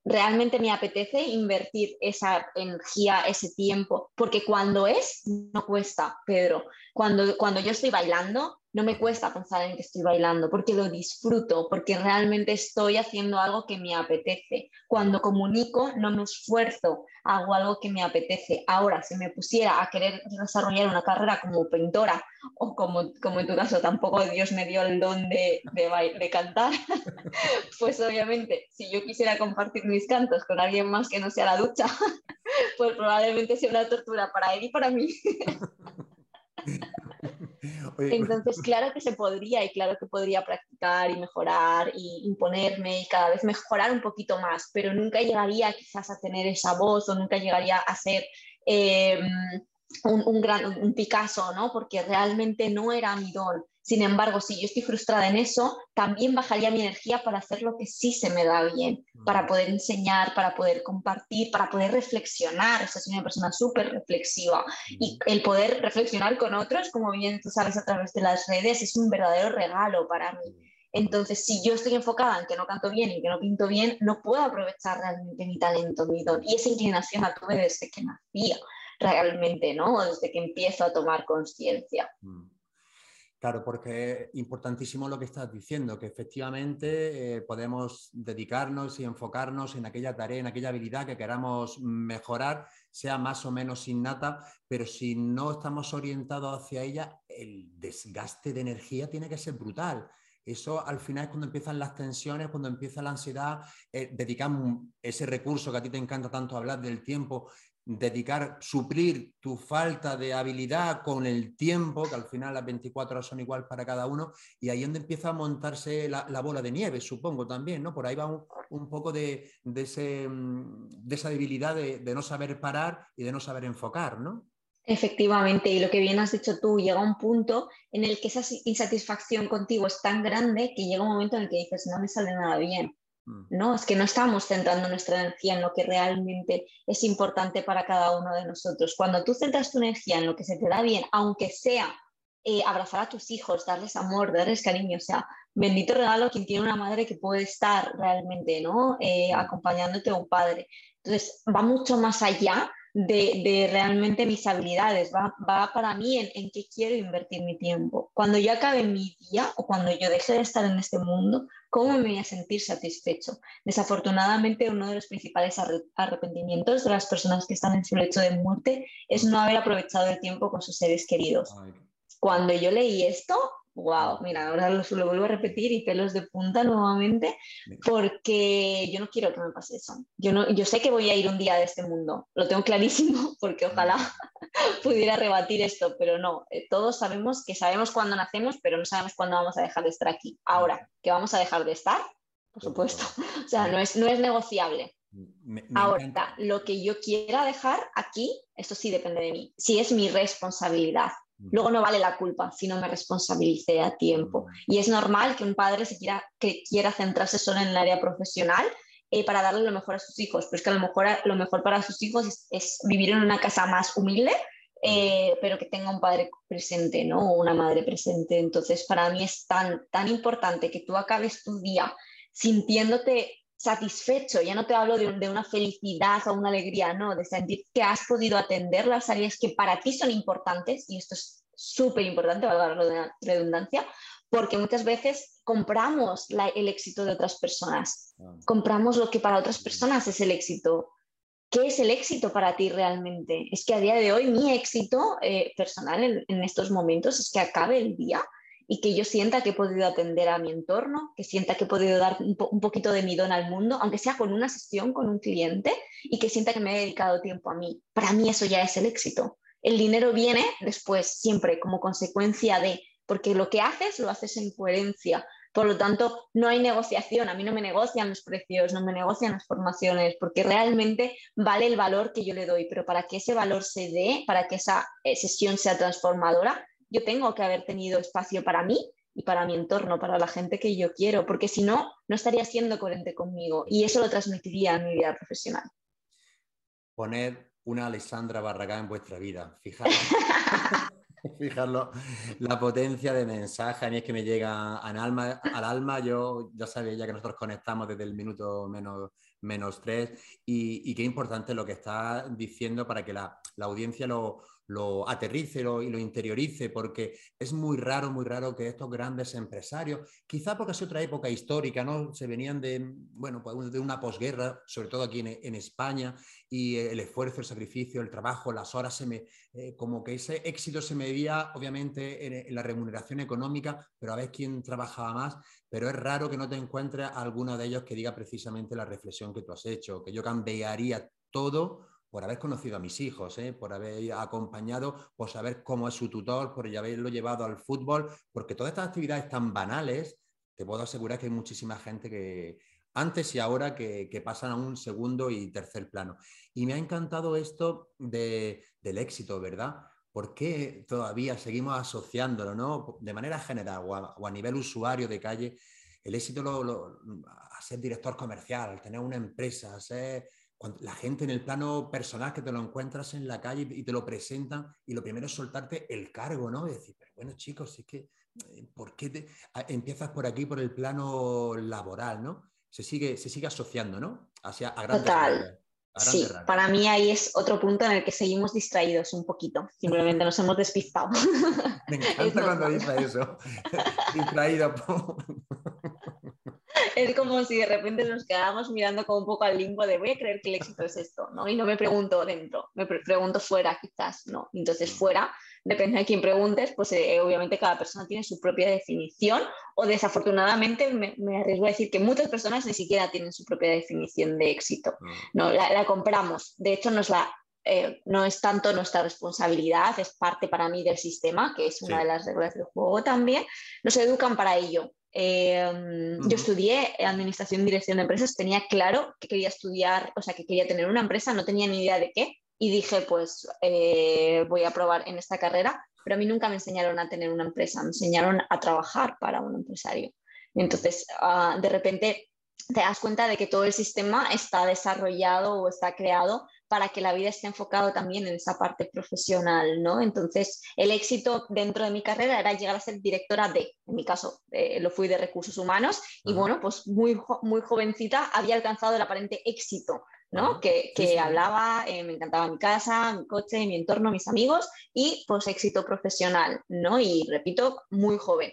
Speaker 2: realmente me apetece invertir esa energía, ese tiempo, porque cuando es, no cuesta, Pedro. Cuando, cuando yo estoy bailando, no me cuesta pensar en que estoy bailando, porque lo disfruto, porque realmente estoy haciendo algo que me apetece. Cuando comunico, no me esfuerzo, hago algo que me apetece. Ahora, si me pusiera a querer desarrollar una carrera como pintora, o como, como en tu caso, tampoco Dios me dio el don de, de, de cantar, pues obviamente, si yo quisiera compartir mis cantos con alguien más que no sea la ducha, pues probablemente sea una tortura para él y para mí. Entonces, claro que se podría y claro que podría practicar y mejorar y imponerme y cada vez mejorar un poquito más, pero nunca llegaría quizás a tener esa voz o nunca llegaría a ser eh, un, un, gran, un Picasso, ¿no? Porque realmente no era mi don. Sin embargo, si yo estoy frustrada en eso, también bajaría mi energía para hacer lo que sí se me da bien, para poder enseñar, para poder compartir, para poder reflexionar. O soy una persona súper reflexiva y el poder reflexionar con otros, como bien tú sabes a través de las redes, es un verdadero regalo para mí. Entonces, si yo estoy enfocada en que no canto bien y que no pinto bien, no puedo aprovechar realmente mi talento, mi don. Y esa inclinación la tuve desde que nacía, realmente, ¿no? Desde que empiezo a tomar conciencia. Mm.
Speaker 1: Claro, porque es importantísimo lo que estás diciendo, que efectivamente eh, podemos dedicarnos y enfocarnos en aquella tarea, en aquella habilidad que queramos mejorar, sea más o menos innata, pero si no estamos orientados hacia ella, el desgaste de energía tiene que ser brutal. Eso al final es cuando empiezan las tensiones, cuando empieza la ansiedad, eh, dedicamos ese recurso que a ti te encanta tanto hablar del tiempo, dedicar, suplir tu falta de habilidad con el tiempo, que al final las 24 horas son igual para cada uno, y ahí es donde empieza a montarse la, bola de nieve, supongo también, ¿no? Por ahí va un, poco de, mm, de, esa debilidad de, no saber parar y de no saber enfocar, ¿no?
Speaker 2: Efectivamente, y lo que bien has dicho tú, llega un punto en el que esa insatisfacción contigo es tan grande que llega un momento en el que dices, no me sale nada bien. Mm. ¿no? Es que no estamos centrando nuestra energía en lo que realmente es importante para cada uno de nosotros. Cuando tú centras tu energía en lo que se te da bien, aunque sea eh, abrazar a tus hijos, darles amor, darles cariño, o sea, bendito regalo quien tiene una madre que puede estar realmente, ¿no? Eh, mm. acompañándote a un padre. Entonces, va mucho más allá de, realmente mis habilidades, va, para mí en, en, qué quiero invertir mi tiempo. Cuando yo acabe mi día o cuando yo deje de estar en este mundo, ¿cómo me voy a sentir satisfecho? Desafortunadamente, uno de los principales arrepentimientos de las personas que están en su lecho de muerte es no haber aprovechado el tiempo con sus seres queridos. Cuando yo leí esto, wow, mira, ahora lo, lo, vuelvo a repetir y pelos de punta nuevamente, porque yo no quiero que me pase eso. Yo, no, yo sé que voy a ir un día de este mundo, lo tengo clarísimo, porque ojalá pudiera rebatir esto, pero no, eh, todos sabemos que sabemos cuándo nacemos, pero no sabemos cuándo vamos a dejar de estar aquí. Ahora, que vamos a dejar de estar, por supuesto, o sea, no es, no es negociable. Ahora, lo que yo quiera dejar aquí, esto sí depende de mí, si es mi responsabilidad. Luego no vale la culpa si no me responsabilice a tiempo. Y es normal que un padre se quiera, que quiera centrarse solo en el área profesional eh, para darle lo mejor a sus hijos. Pero es que a lo mejor lo mejor para sus hijos es, vivir en una casa más humilde, eh, pero que tenga un padre presente, ¿no? O una madre presente. Entonces, para mí es tan, tan importante que tú acabes tu día sintiéndote satisfecho, ya no te hablo de, de, una felicidad o una alegría, no, de sentir que has podido atender las áreas que para ti son importantes, y esto es súper importante, valga la redundancia, porque muchas veces compramos el éxito de otras personas, compramos lo que para otras personas es el éxito. ¿Qué es el éxito para ti realmente? Es que a día de hoy mi éxito eh, personal en, en estos momentos es que acabe el día y que yo sienta que he podido atender a mi entorno, que sienta que he podido dar un, poquito de mi don al mundo, aunque sea con una sesión con un cliente, y que sienta que me he dedicado tiempo a mí. Para mí eso ya es el éxito. El dinero viene después, siempre como consecuencia de, porque lo que haces lo haces en coherencia. Por lo tanto, no hay negociación. A mí no me negocian los precios, no me negocian las formaciones, porque realmente vale el valor que yo le doy. Pero para que ese valor se dé, para que esa eh, sesión sea transformadora, yo tengo que haber tenido espacio para mí y para mi entorno, para la gente que yo quiero, porque si no, no estaría siendo coherente conmigo y eso lo transmitiría en mi vida profesional.
Speaker 1: Poner una Alessandra Barragán en vuestra vida, fijaros. Fijarlo, la potencia de mensaje a mí es que me llega al alma, al alma. Yo ya sabía ya que nosotros conectamos desde el minuto menos, menos tres y, qué importante lo que está diciendo para que la, la audiencia lo, lo aterrice y lo interiorice, porque es muy raro, muy raro que estos grandes empresarios, quizá porque es otra época histórica, ¿no? Se venían de, bueno, pues de una posguerra, sobre todo aquí en, España, y el esfuerzo, el sacrificio, el trabajo, las horas, se me, eh, como que ese éxito se medía obviamente en, en, la remuneración económica, pero a ver quién trabajaba más, pero es raro que no te encuentres a alguno de ellos que diga precisamente la reflexión que tú has hecho, que yo cambiaría todo por haber conocido a mis hijos, ¿eh? por haber acompañado, por saber cómo es su tutor, por haberlo llevado al fútbol, porque todas estas actividades tan banales, te puedo asegurar que hay muchísima gente que antes y ahora que, pasan a un segundo y tercer plano. Y me ha encantado esto del éxito, ¿verdad? ¿Por qué todavía seguimos asociándolo, ¿no? De manera general o a, nivel usuario de calle, el éxito a ser director comercial, tener una empresa, a ser la gente en el plano personal que te lo encuentras en la calle y te lo presentan y lo primero es soltarte el cargo, ¿no? Y decir, pero bueno chicos, es que, eh, ¿por qué te... empiezas por aquí, por el plano laboral, ¿no? Se sigue, se sigue asociando, ¿no?
Speaker 2: Hacia, a Total. sí, para mí ahí es otro punto en el que seguimos distraídos un poquito, simplemente nos hemos despistado.
Speaker 1: Me encanta cuando dice eso, distraído
Speaker 2: es como si de repente nos quedáramos mirando como un poco al limbo de voy a creer que el éxito es esto, ¿no? Y no me pregunto dentro, me pregunto fuera quizás, ¿no? Entonces mm. fuera, depende de quién preguntes, pues eh, obviamente cada persona tiene su propia definición o desafortunadamente me, arriesgo a decir que muchas personas ni siquiera tienen su propia definición de éxito, mm. ¿no? La, compramos, de hecho nos la eh, no es tanto nuestra responsabilidad, es parte para mí del sistema, que es una de las reglas del juego también. Nos educan para ello. Em, yo estudié Administración y Dirección de Empresas, tenía claro que quería estudiar, o sea, que quería tener una empresa, no tenía ni idea de qué, y dije, pues eh, voy a probar en esta carrera, pero a mí nunca me enseñaron a tener una empresa, me enseñaron a trabajar para un empresario. Entonces, ah, de repente te das cuenta de que todo el sistema está desarrollado o está creado para que la vida esté enfocado también en esa parte profesional, ¿no? Entonces, el éxito dentro de mi carrera era llegar a ser directora de, en mi caso, eh, lo fui de recursos humanos, y bueno, pues muy, muy jovencita había alcanzado el aparente éxito, ¿no? Que, hablaba, eh, me encantaba mi casa, mi coche, mi entorno, mis amigos, y pues éxito profesional, ¿no? Y repito, muy joven.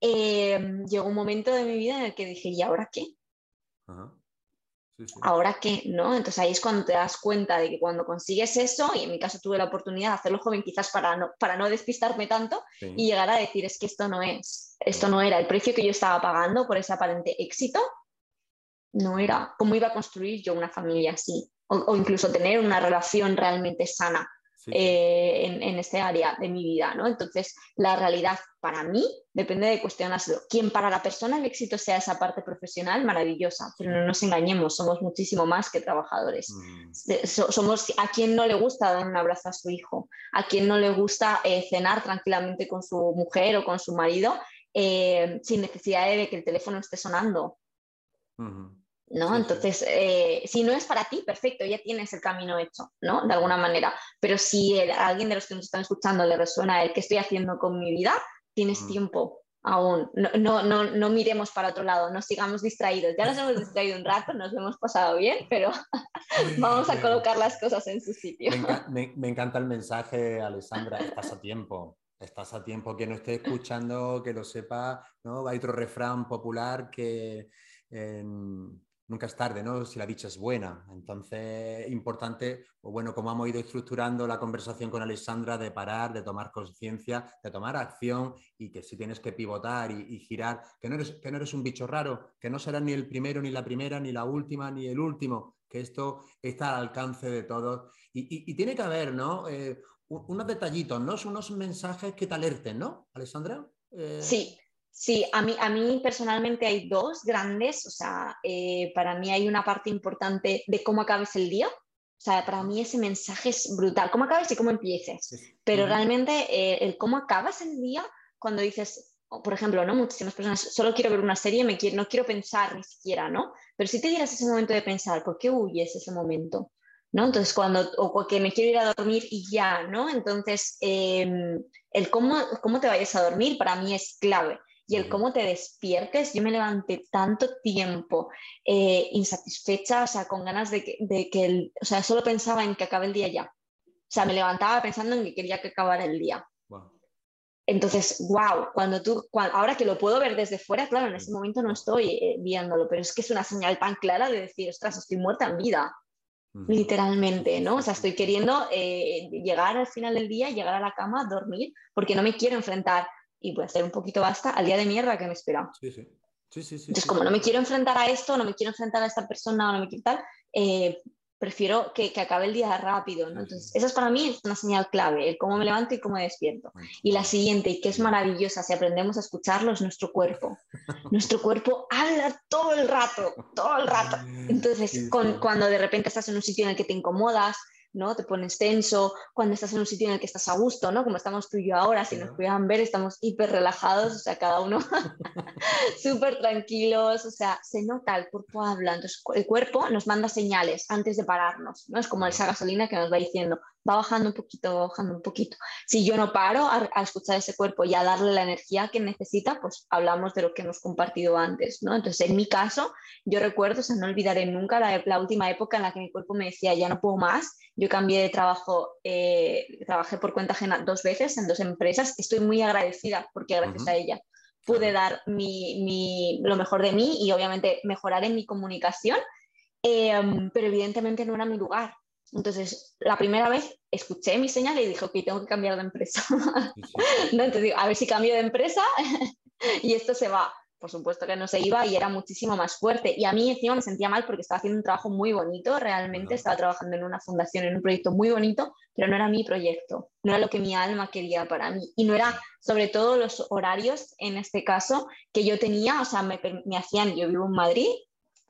Speaker 2: Eh, llegó un momento de mi vida en el que dije, ¿y ahora qué? Ahora qué, ¿no? Entonces ahí es cuando te das cuenta de que cuando consigues eso, y en mi caso tuve la oportunidad de hacerlo joven quizás para no, para no despistarme tanto y llegar a decir, es que esto no es, esto no era el precio que yo estaba pagando por ese aparente éxito, no era cómo iba a construir yo una familia así, o, incluso tener una relación realmente sana eh, en, este área de mi vida, ¿no? Entonces, la realidad para mí depende de cuestionarlo. Quien para la persona el éxito sea esa parte profesional, maravillosa, pero no nos engañemos, somos muchísimo más que trabajadores. Mm. somos a quien no le gusta dar un abrazo a su hijo, a quien no le gusta eh, cenar tranquilamente con su mujer o con su marido eh, sin necesidad de que el teléfono esté sonando. ¿No? Entonces, eh, si no es para ti, perfecto, ya tienes el camino hecho, ¿no? De alguna manera. Pero si a alguien de los que nos están escuchando le resuena el que estoy haciendo con mi vida, tienes mm. tiempo aún. No, no, no, miremos para otro lado, no sigamos distraídos. Ya nos hemos distraído un rato, nos hemos pasado bien, pero vamos a colocar las cosas en su sitio.
Speaker 1: Me, me encanta el mensaje, Alessandra, estás a tiempo. Estás a tiempo que no esté escuchando, que lo sepa, ¿no? Hay otro refrán popular que nunca es tarde, ¿no? Si la dicha es buena. Entonces, importante, pues bueno, como hemos ido estructurando la conversación con Alexandra, de parar, de tomar conciencia, de tomar acción y que si tienes que pivotar y, girar, que no, eres, que no eres un bicho raro, que no serás ni el primero, ni la primera, ni la última, ni el último, que esto está al alcance de todos. Y, tiene que haber, ¿no? Eh, unos detallitos, ¿no? Unos mensajes que te alerten, ¿no, Alexandra?
Speaker 2: Eh, sí, Sí, a mí, a mí personalmente hay dos grandes, o sea, eh, para mí hay una parte importante de cómo acabes el día, o sea, para mí ese mensaje es brutal, cómo acabes y cómo empieces, pero realmente eh, el cómo acabas el día cuando dices, por ejemplo, ¿no? Muchísimas personas, solo quiero ver una serie, me quiero, no quiero pensar ni siquiera, ¿no? Pero si te dieras ese momento de pensar, ¿por qué huyes ese momento? ¿no? Entonces, cuando, o que me quiero ir a dormir y ya, ¿no? Entonces, em, el cómo, cómo te vayas a dormir para mí es clave y el cómo te despiertes. Yo me levanté tanto tiempo eh, insatisfecha, o sea, con ganas de que, de que el, o sea, solo pensaba en que acabe el día ya. O sea, me levantaba pensando en que quería que acabara el día. Entonces, wow, cuando tú, ahora que lo puedo ver desde fuera, claro, en ese momento no estoy eh, viéndolo, pero es que es una señal tan clara de decir, ostras, estoy muerta en vida, literalmente, ¿no? O sea, estoy queriendo eh, llegar al final del día, llegar a la cama, dormir, porque no me quiero enfrentar y voy a hacer un poquito basta al día de mierda que me espera. Sí, sí. Sí, sí, Entonces, como no me quiero enfrentar a esto, no me quiero enfrentar a esta persona, no me quiero tal, eh, prefiero que, que, acabe el día rápido. ¿no? Entonces, esa es para mí es una señal clave, el cómo me levanto y cómo me despierto. Y la siguiente, y que es maravillosa, si aprendemos a escucharlo, es nuestro cuerpo. nuestro cuerpo habla todo el rato, todo el rato. Entonces, con, cuando de repente estás en un sitio en el que te incomodas, ¿no? Te pones tenso cuando estás en un sitio en el que estás a gusto, ¿no? Como estamos tú y yo ahora, si nos pudieran ver, estamos hiper relajados, o sea, cada uno súper tranquilos, o sea, se nota el cuerpo hablando. el cuerpo nos manda señales antes de pararnos, ¿no? Es como esa gasolina que nos va diciendo, va bajando un poquito, va bajando un poquito. Si yo no paro a, escuchar ese cuerpo y a darle la energía que necesita, pues hablamos de lo que hemos compartido antes, ¿no? Entonces, en mi caso, yo recuerdo, o sea, no olvidaré nunca la, la última época en la que mi cuerpo me decía, ya no puedo más. Yo cambié de trabajo, eh, trabajé por cuenta ajena dos veces en dos empresas. Estoy muy agradecida porque gracias a ella pude dar mi, mi, lo mejor de mí y obviamente mejorar en mi comunicación, em, pero evidentemente no era mi lugar. Entonces, la primera vez escuché mi señal y dije, ok, tengo que cambiar de empresa. ¿No? Entonces digo, a ver si cambio de empresa y esto se va. Por supuesto que no se iba y era muchísimo más fuerte. Y a mí encima me sentía mal porque estaba haciendo un trabajo muy bonito, realmente estaba trabajando en una fundación, en un proyecto muy bonito, pero no era mi proyecto, no era lo que mi alma quería para mí. Y no era sobre todo los horarios, en este caso, que yo tenía, o sea, me, me hacían, yo vivo en Madrid,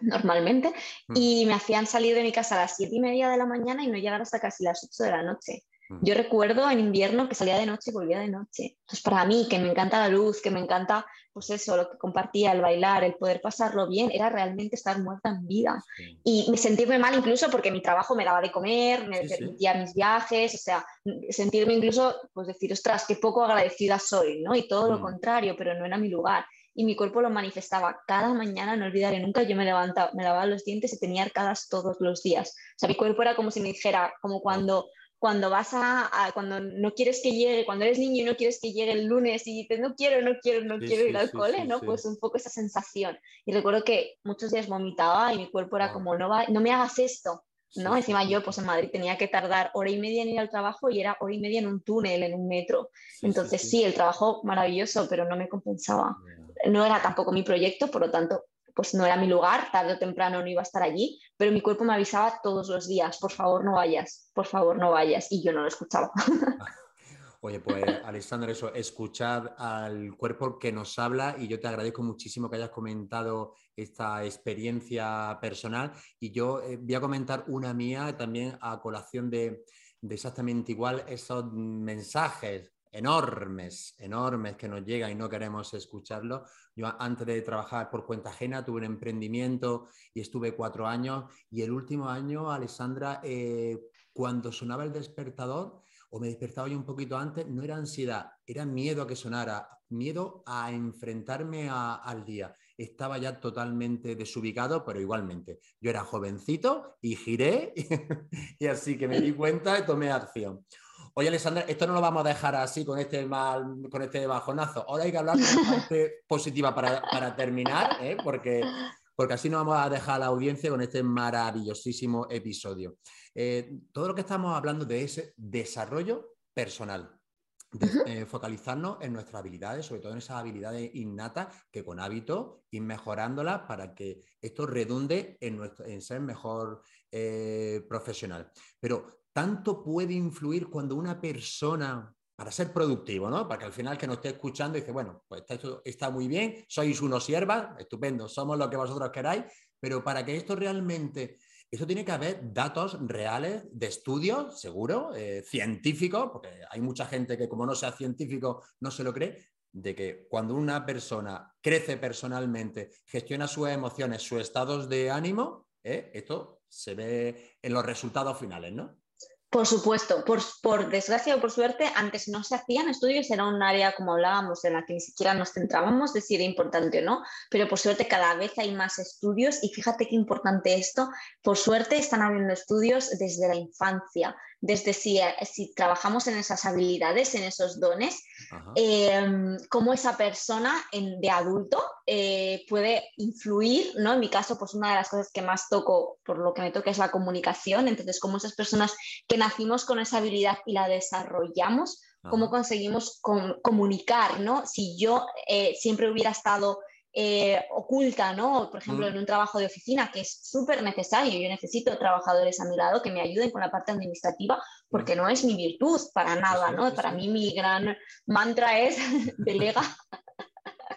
Speaker 2: normalmente, mm. y me hacían salir de mi casa a las siete y media de la mañana y no llegar hasta casi las 8 de la noche. Mm. Yo recuerdo en invierno que salía de noche y volvía de noche. Entonces, para mí, que me encanta la luz, que me encanta, pues eso, lo que compartía, el bailar, el poder pasarlo bien, era realmente estar muerta en vida. Y me sentirme mal incluso porque mi trabajo me daba de comer, me permitía mis viajes, o sea, sentirme incluso, pues decir, ostras, qué poco agradecida soy, ¿no? Y todo lo mm. contrario, pero no era mi lugar y mi cuerpo lo manifestaba cada mañana, no olvidaré nunca, yo me levantaba, me lavaba los dientes y tenía arcadas todos los días. O sea, mi cuerpo era como si me dijera, como cuando cuando vas a, cuando no quieres que llegue, cuando eres niño y no quieres que llegue el lunes y dices no quiero, no quiero, no quiero ir al cole, ¿no? Pues un poco esa sensación. Y recuerdo que muchos días vomitaba y mi cuerpo era como no, va, no me hagas esto, ¿no? Encima yo, pues en Madrid tenía que tardar hora y media en ir al trabajo y era hora y media en un túnel, en un metro. Entonces sí, el trabajo maravilloso, pero no me compensaba no era tampoco mi proyecto, por lo tanto pues no era mi lugar, tarde o temprano no iba a estar allí, pero mi cuerpo me avisaba todos los días, por favor no vayas, por favor no vayas, y yo no lo escuchaba.
Speaker 1: Oye, pues Alexandra, eso, escuchad al cuerpo que nos habla y yo te agradezco muchísimo que hayas comentado esta experiencia personal y yo eh, voy a comentar una mía también a colación de, de exactamente igual esos mensajes enormes, enormes que nos llegan y no queremos escucharlos. Yo antes de trabajar por cuenta ajena tuve un emprendimiento y estuve cuatro años y el último año, Alexandra, eh, cuando sonaba el despertador o me despertaba yo un poquito antes, no era ansiedad, era miedo a que sonara, miedo a enfrentarme al día. Estaba ya totalmente desubicado, pero igualmente. Yo era jovencito y giré y así que me di cuenta y tomé acción. Oye, Alessandra, esto no lo vamos a dejar así con este mal, con este bajonazo. Ahora hay que hablar de una parte positiva para, terminar, ¿eh? porque, porque así no vamos a dejar a la audiencia con este maravillosísimo episodio. Eh, todo lo que estamos hablando de ese desarrollo personal, de, eh, focalizarnos en nuestras habilidades, sobre todo en esas habilidades innatas que con hábito ir mejorándolas para que esto redunde en, nuestro, en ser mejor profesional. Pero tanto puede influir cuando una persona, para ser productivo, ¿no? Para que al final que nos esté escuchando dice, bueno, pues esto está muy bien, sois unos siervas, estupendo, somos lo que vosotros queráis, pero para que esto realmente, eso tiene que haber datos reales de estudios, seguro, eh, científicos, porque hay mucha gente que como no sea científico no se lo cree, de que cuando una persona crece personalmente, gestiona sus emociones, sus estados de ánimo, ¿eh? esto se ve en los resultados finales, ¿no?
Speaker 2: Por supuesto, por, desgracia o por suerte, antes no se hacían estudios, era un área, como hablábamos, en la que ni siquiera nos centrábamos de si era importante o no, pero por suerte cada vez hay más estudios y fíjate qué importante esto, por suerte están habiendo estudios desde la infancia, desde si, eh, si trabajamos en esas habilidades, en esos dones, em, cómo esa persona de adulto eh, puede influir, ¿no? En mi caso, pues una de las cosas que más toco, por lo que me toca, es la comunicación, entonces cómo esas personas que nacimos con esa habilidad y la desarrollamos, cómo conseguimos comunicar, ¿no? Si yo eh, siempre hubiera estado eh, oculta, ¿no? Por ejemplo, en un trabajo de oficina que es súper necesario. Yo necesito trabajadores a mi lado que me ayuden con la parte administrativa porque no es mi virtud para nada, ¿no? Para mí mi gran mantra es delega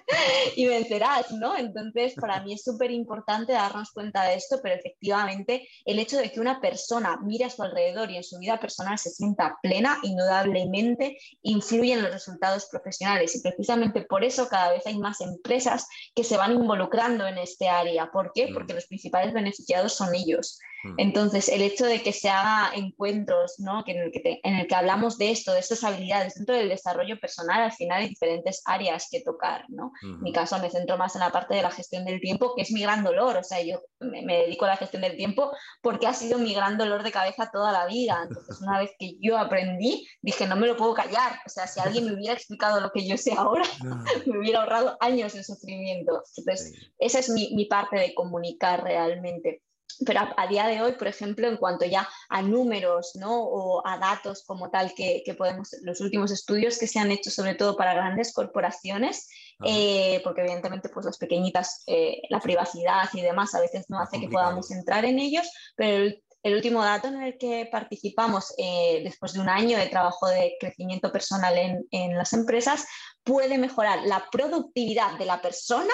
Speaker 2: y vencerás, ¿no? Entonces, para mí es súper importante darnos cuenta de esto, pero efectivamente el hecho de que una persona mire a su alrededor y en su vida personal se sienta plena, indudablemente influye en los resultados profesionales y precisamente por eso cada vez hay más empresas que se van involucrando en este área. ¿Por qué? Mm. Porque los principales beneficiados son ellos. Mm. Entonces, el hecho de que se haga encuentros, ¿no? en, el que en el que hablamos de esto, de estas habilidades dentro del desarrollo personal, al final hay diferentes áreas que tocar, ¿no? En mi caso me centro más en la parte de la gestión del tiempo, que es mi gran dolor, o sea, yo me, dedico a la gestión del tiempo porque ha sido mi gran dolor de cabeza toda la vida. Entonces, una vez que yo aprendí, dije, no me lo puedo callar, o sea, si alguien me hubiera explicado lo que yo sé ahora, me hubiera ahorrado años de sufrimiento. Entonces, esa es mi, mi parte de comunicar realmente. Pero a, día de hoy, por ejemplo, en cuanto ya a números ¿no? o a datos como tal que, que, podemos, los últimos estudios que se han hecho sobre todo para grandes corporaciones, eh, porque evidentemente pues las pequeñitas, eh, la privacidad y demás a veces no hace que podamos entrar en ellos, pero el, último dato en el que participamos eh, después de un año de trabajo de crecimiento personal en, en las empresas puede mejorar la productividad de la persona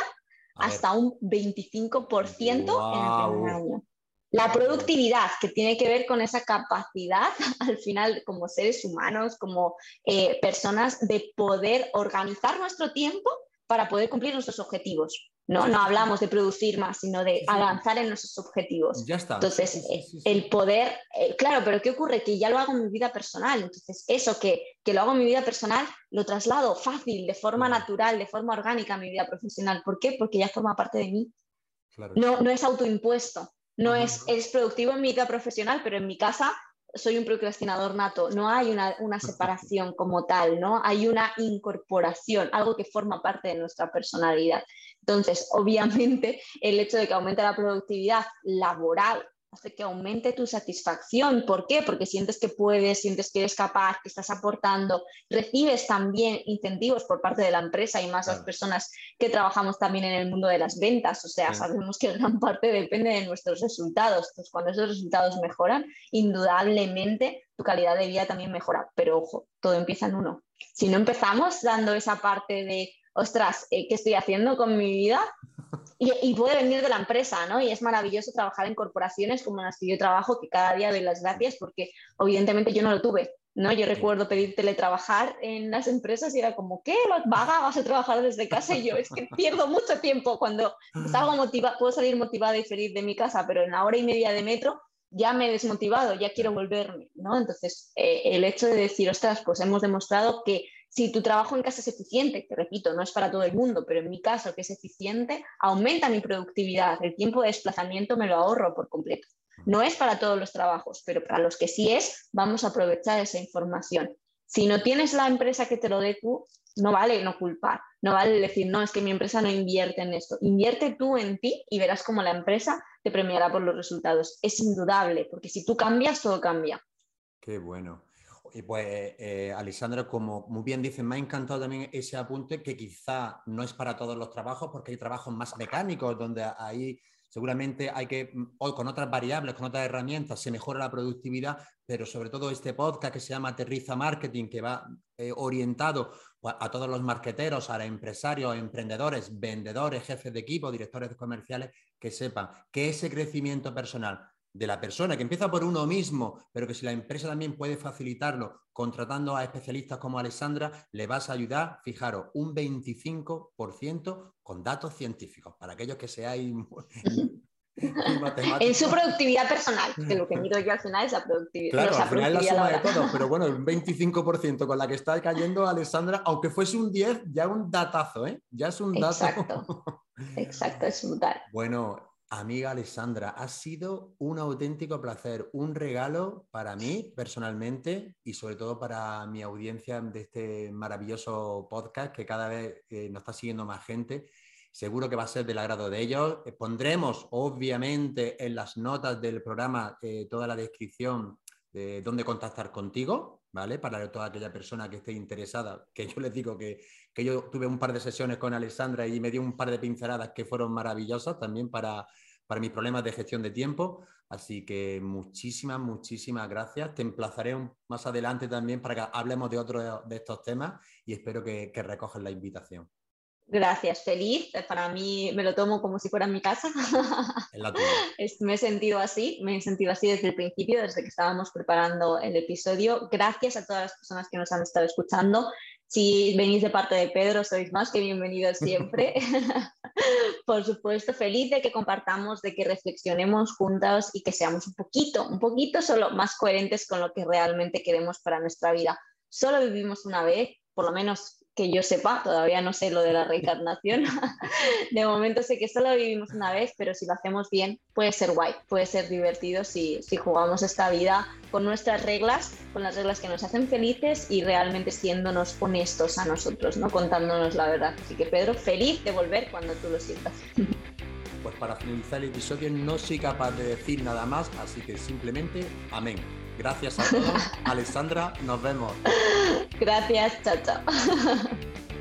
Speaker 2: hasta un 25% en el primer año. La productividad, que tiene que ver con esa capacidad, al final, como seres humanos, como eh, personas, de poder organizar nuestro tiempo para poder cumplir nuestros objetivos. ¿no? No hablamos de producir más, sino de avanzar en nuestros objetivos.
Speaker 1: Ya está.
Speaker 2: Entonces, el poder, eh, claro, pero ¿qué ocurre? Que ya lo hago en mi vida personal. Entonces, eso que, que, lo hago en mi vida personal, lo traslado fácil, de forma natural, de forma orgánica a mi vida profesional. ¿Por qué? Porque ya forma parte de mí. No, no es autoimpuesto. No es, es productivo en mi vida profesional, pero en mi casa soy un procrastinador nato, no hay una, separación como tal, ¿no? Hay una incorporación, algo que forma parte de nuestra personalidad. Entonces, obviamente, el hecho de que aumente la productividad laboral hace que aumente tu satisfacción. ¿Por qué? Porque sientes que puedes, sientes que eres capaz, que estás aportando, recibes también incentivos por parte de la empresa y más las personas que trabajamos también en el mundo de las ventas. O sea, sabemos que gran parte depende de nuestros resultados. Entonces, cuando esos resultados mejoran, indudablemente tu calidad de vida también mejora. Pero ojo, todo empieza en uno. Si no empezamos dando esa parte de ostras, eh, ¿qué estoy haciendo con mi vida? Y, puede venir de la empresa, ¿no? Y es maravilloso trabajar en corporaciones como las que yo trabajo, que cada día doy las gracias porque evidentemente yo no lo tuve, ¿no? Yo recuerdo pedir teletrabajar en las empresas y era como, ¿qué? ¿Vaga? ¿Vas a trabajar desde casa? Y yo, es que pierdo mucho tiempo cuando salgo motivada, puedo salir motivada y feliz de mi casa, pero en la hora y media de metro ya me he desmotivado, ya quiero volverme, ¿no? Entonces, eh, el hecho de decir, ostras, pues hemos demostrado que si tu trabajo en casa es eficiente, que repito, no es para todo el mundo, pero en mi caso que es eficiente, aumenta mi productividad, el tiempo de desplazamiento me lo ahorro por completo. No es para todos los trabajos, pero para los que sí es, vamos a aprovechar esa información. Si no tienes la empresa que te lo dé tú, no vale no culpar, no vale decir, no, es que mi empresa no invierte en esto. Invierte tú en ti y verás cómo la empresa te premiará por los resultados. Es indudable, porque si tú cambias, todo cambia.
Speaker 1: Qué bueno. Y pues, eh, como muy bien dicen, me ha encantado también ese apunte que quizá no es para todos los trabajos, porque hay trabajos más mecánicos donde ahí seguramente hay que, mm, o con otras variables, con otras herramientas, se mejora la productividad, pero sobre todo este podcast que se llama Aterriza Marketing, que va eh, orientado pues, a todos los marqueteros, a empresarios, emprendedores, vendedores, jefes de equipo, directores comerciales, que sepan que ese crecimiento personal de la persona, que empieza por uno mismo, pero que si la empresa también puede facilitarlo contratando a especialistas como Alessandra, le vas a ayudar, fijaros, un 25% con datos científicos, para aquellos que seáis...
Speaker 2: en su productividad personal, que lo que miro yo al final es la productividad.
Speaker 1: Claro, al final es la suma de todo, pero bueno, el 25% con la que está cayendo Alessandra, aunque fuese un 10, ya un datazo, ¿eh? Ya es un dato.
Speaker 2: Exacto, exacto, es brutal.
Speaker 1: Bueno, Amiga Alessandra, ha sido un auténtico placer, un regalo para mí personalmente y sobre todo para mi audiencia de este maravilloso podcast que cada vez eh, nos está siguiendo más gente. Seguro que va a ser del agrado de ellos. Eh, pondremos, obviamente, en las notas del programa eh, toda la descripción de dónde contactar contigo, ¿vale? Para toda aquella persona que esté interesada, que yo les digo que que yo tuve un par de sesiones con Alessandra y me dio un par de pinceladas que fueron maravillosas también para, para mis problemas de gestión de tiempo. Así que muchísimas, muchísimas gracias. Te emplazaré más adelante también para que hablemos de otros de estos temas y espero que, que la invitación.
Speaker 2: Gracias, feliz. Para mí me lo tomo como si fuera mi casa. me he sentido así, me he sentido así desde el principio, desde que estábamos preparando el episodio. Gracias a todas las personas que nos han estado escuchando. Si venís de parte de Pedro, sois más que bienvenidos siempre. Por supuesto, feliz de que compartamos, de que reflexionemos juntos y que seamos un poquito, un poquito solo más coherentes con lo que realmente queremos para nuestra vida. Solo vivimos una vez, por lo menos que yo sepa, todavía no sé lo de la reencarnación. de momento sé que solo vivimos una vez, pero si lo hacemos bien, puede ser guay, puede ser divertido si, si jugamos esta vida con nuestras reglas, con las reglas que nos hacen felices y realmente siéndonos honestos a nosotros, ¿no? contándonos la verdad. Así que Pedro, feliz de volver cuando tú lo sientas.
Speaker 1: pues para finalizar el episodio no soy capaz de decir nada más, así que simplemente amén. Gracias a todos. Alessandra, nos vemos.
Speaker 2: Gracias, chao, chao.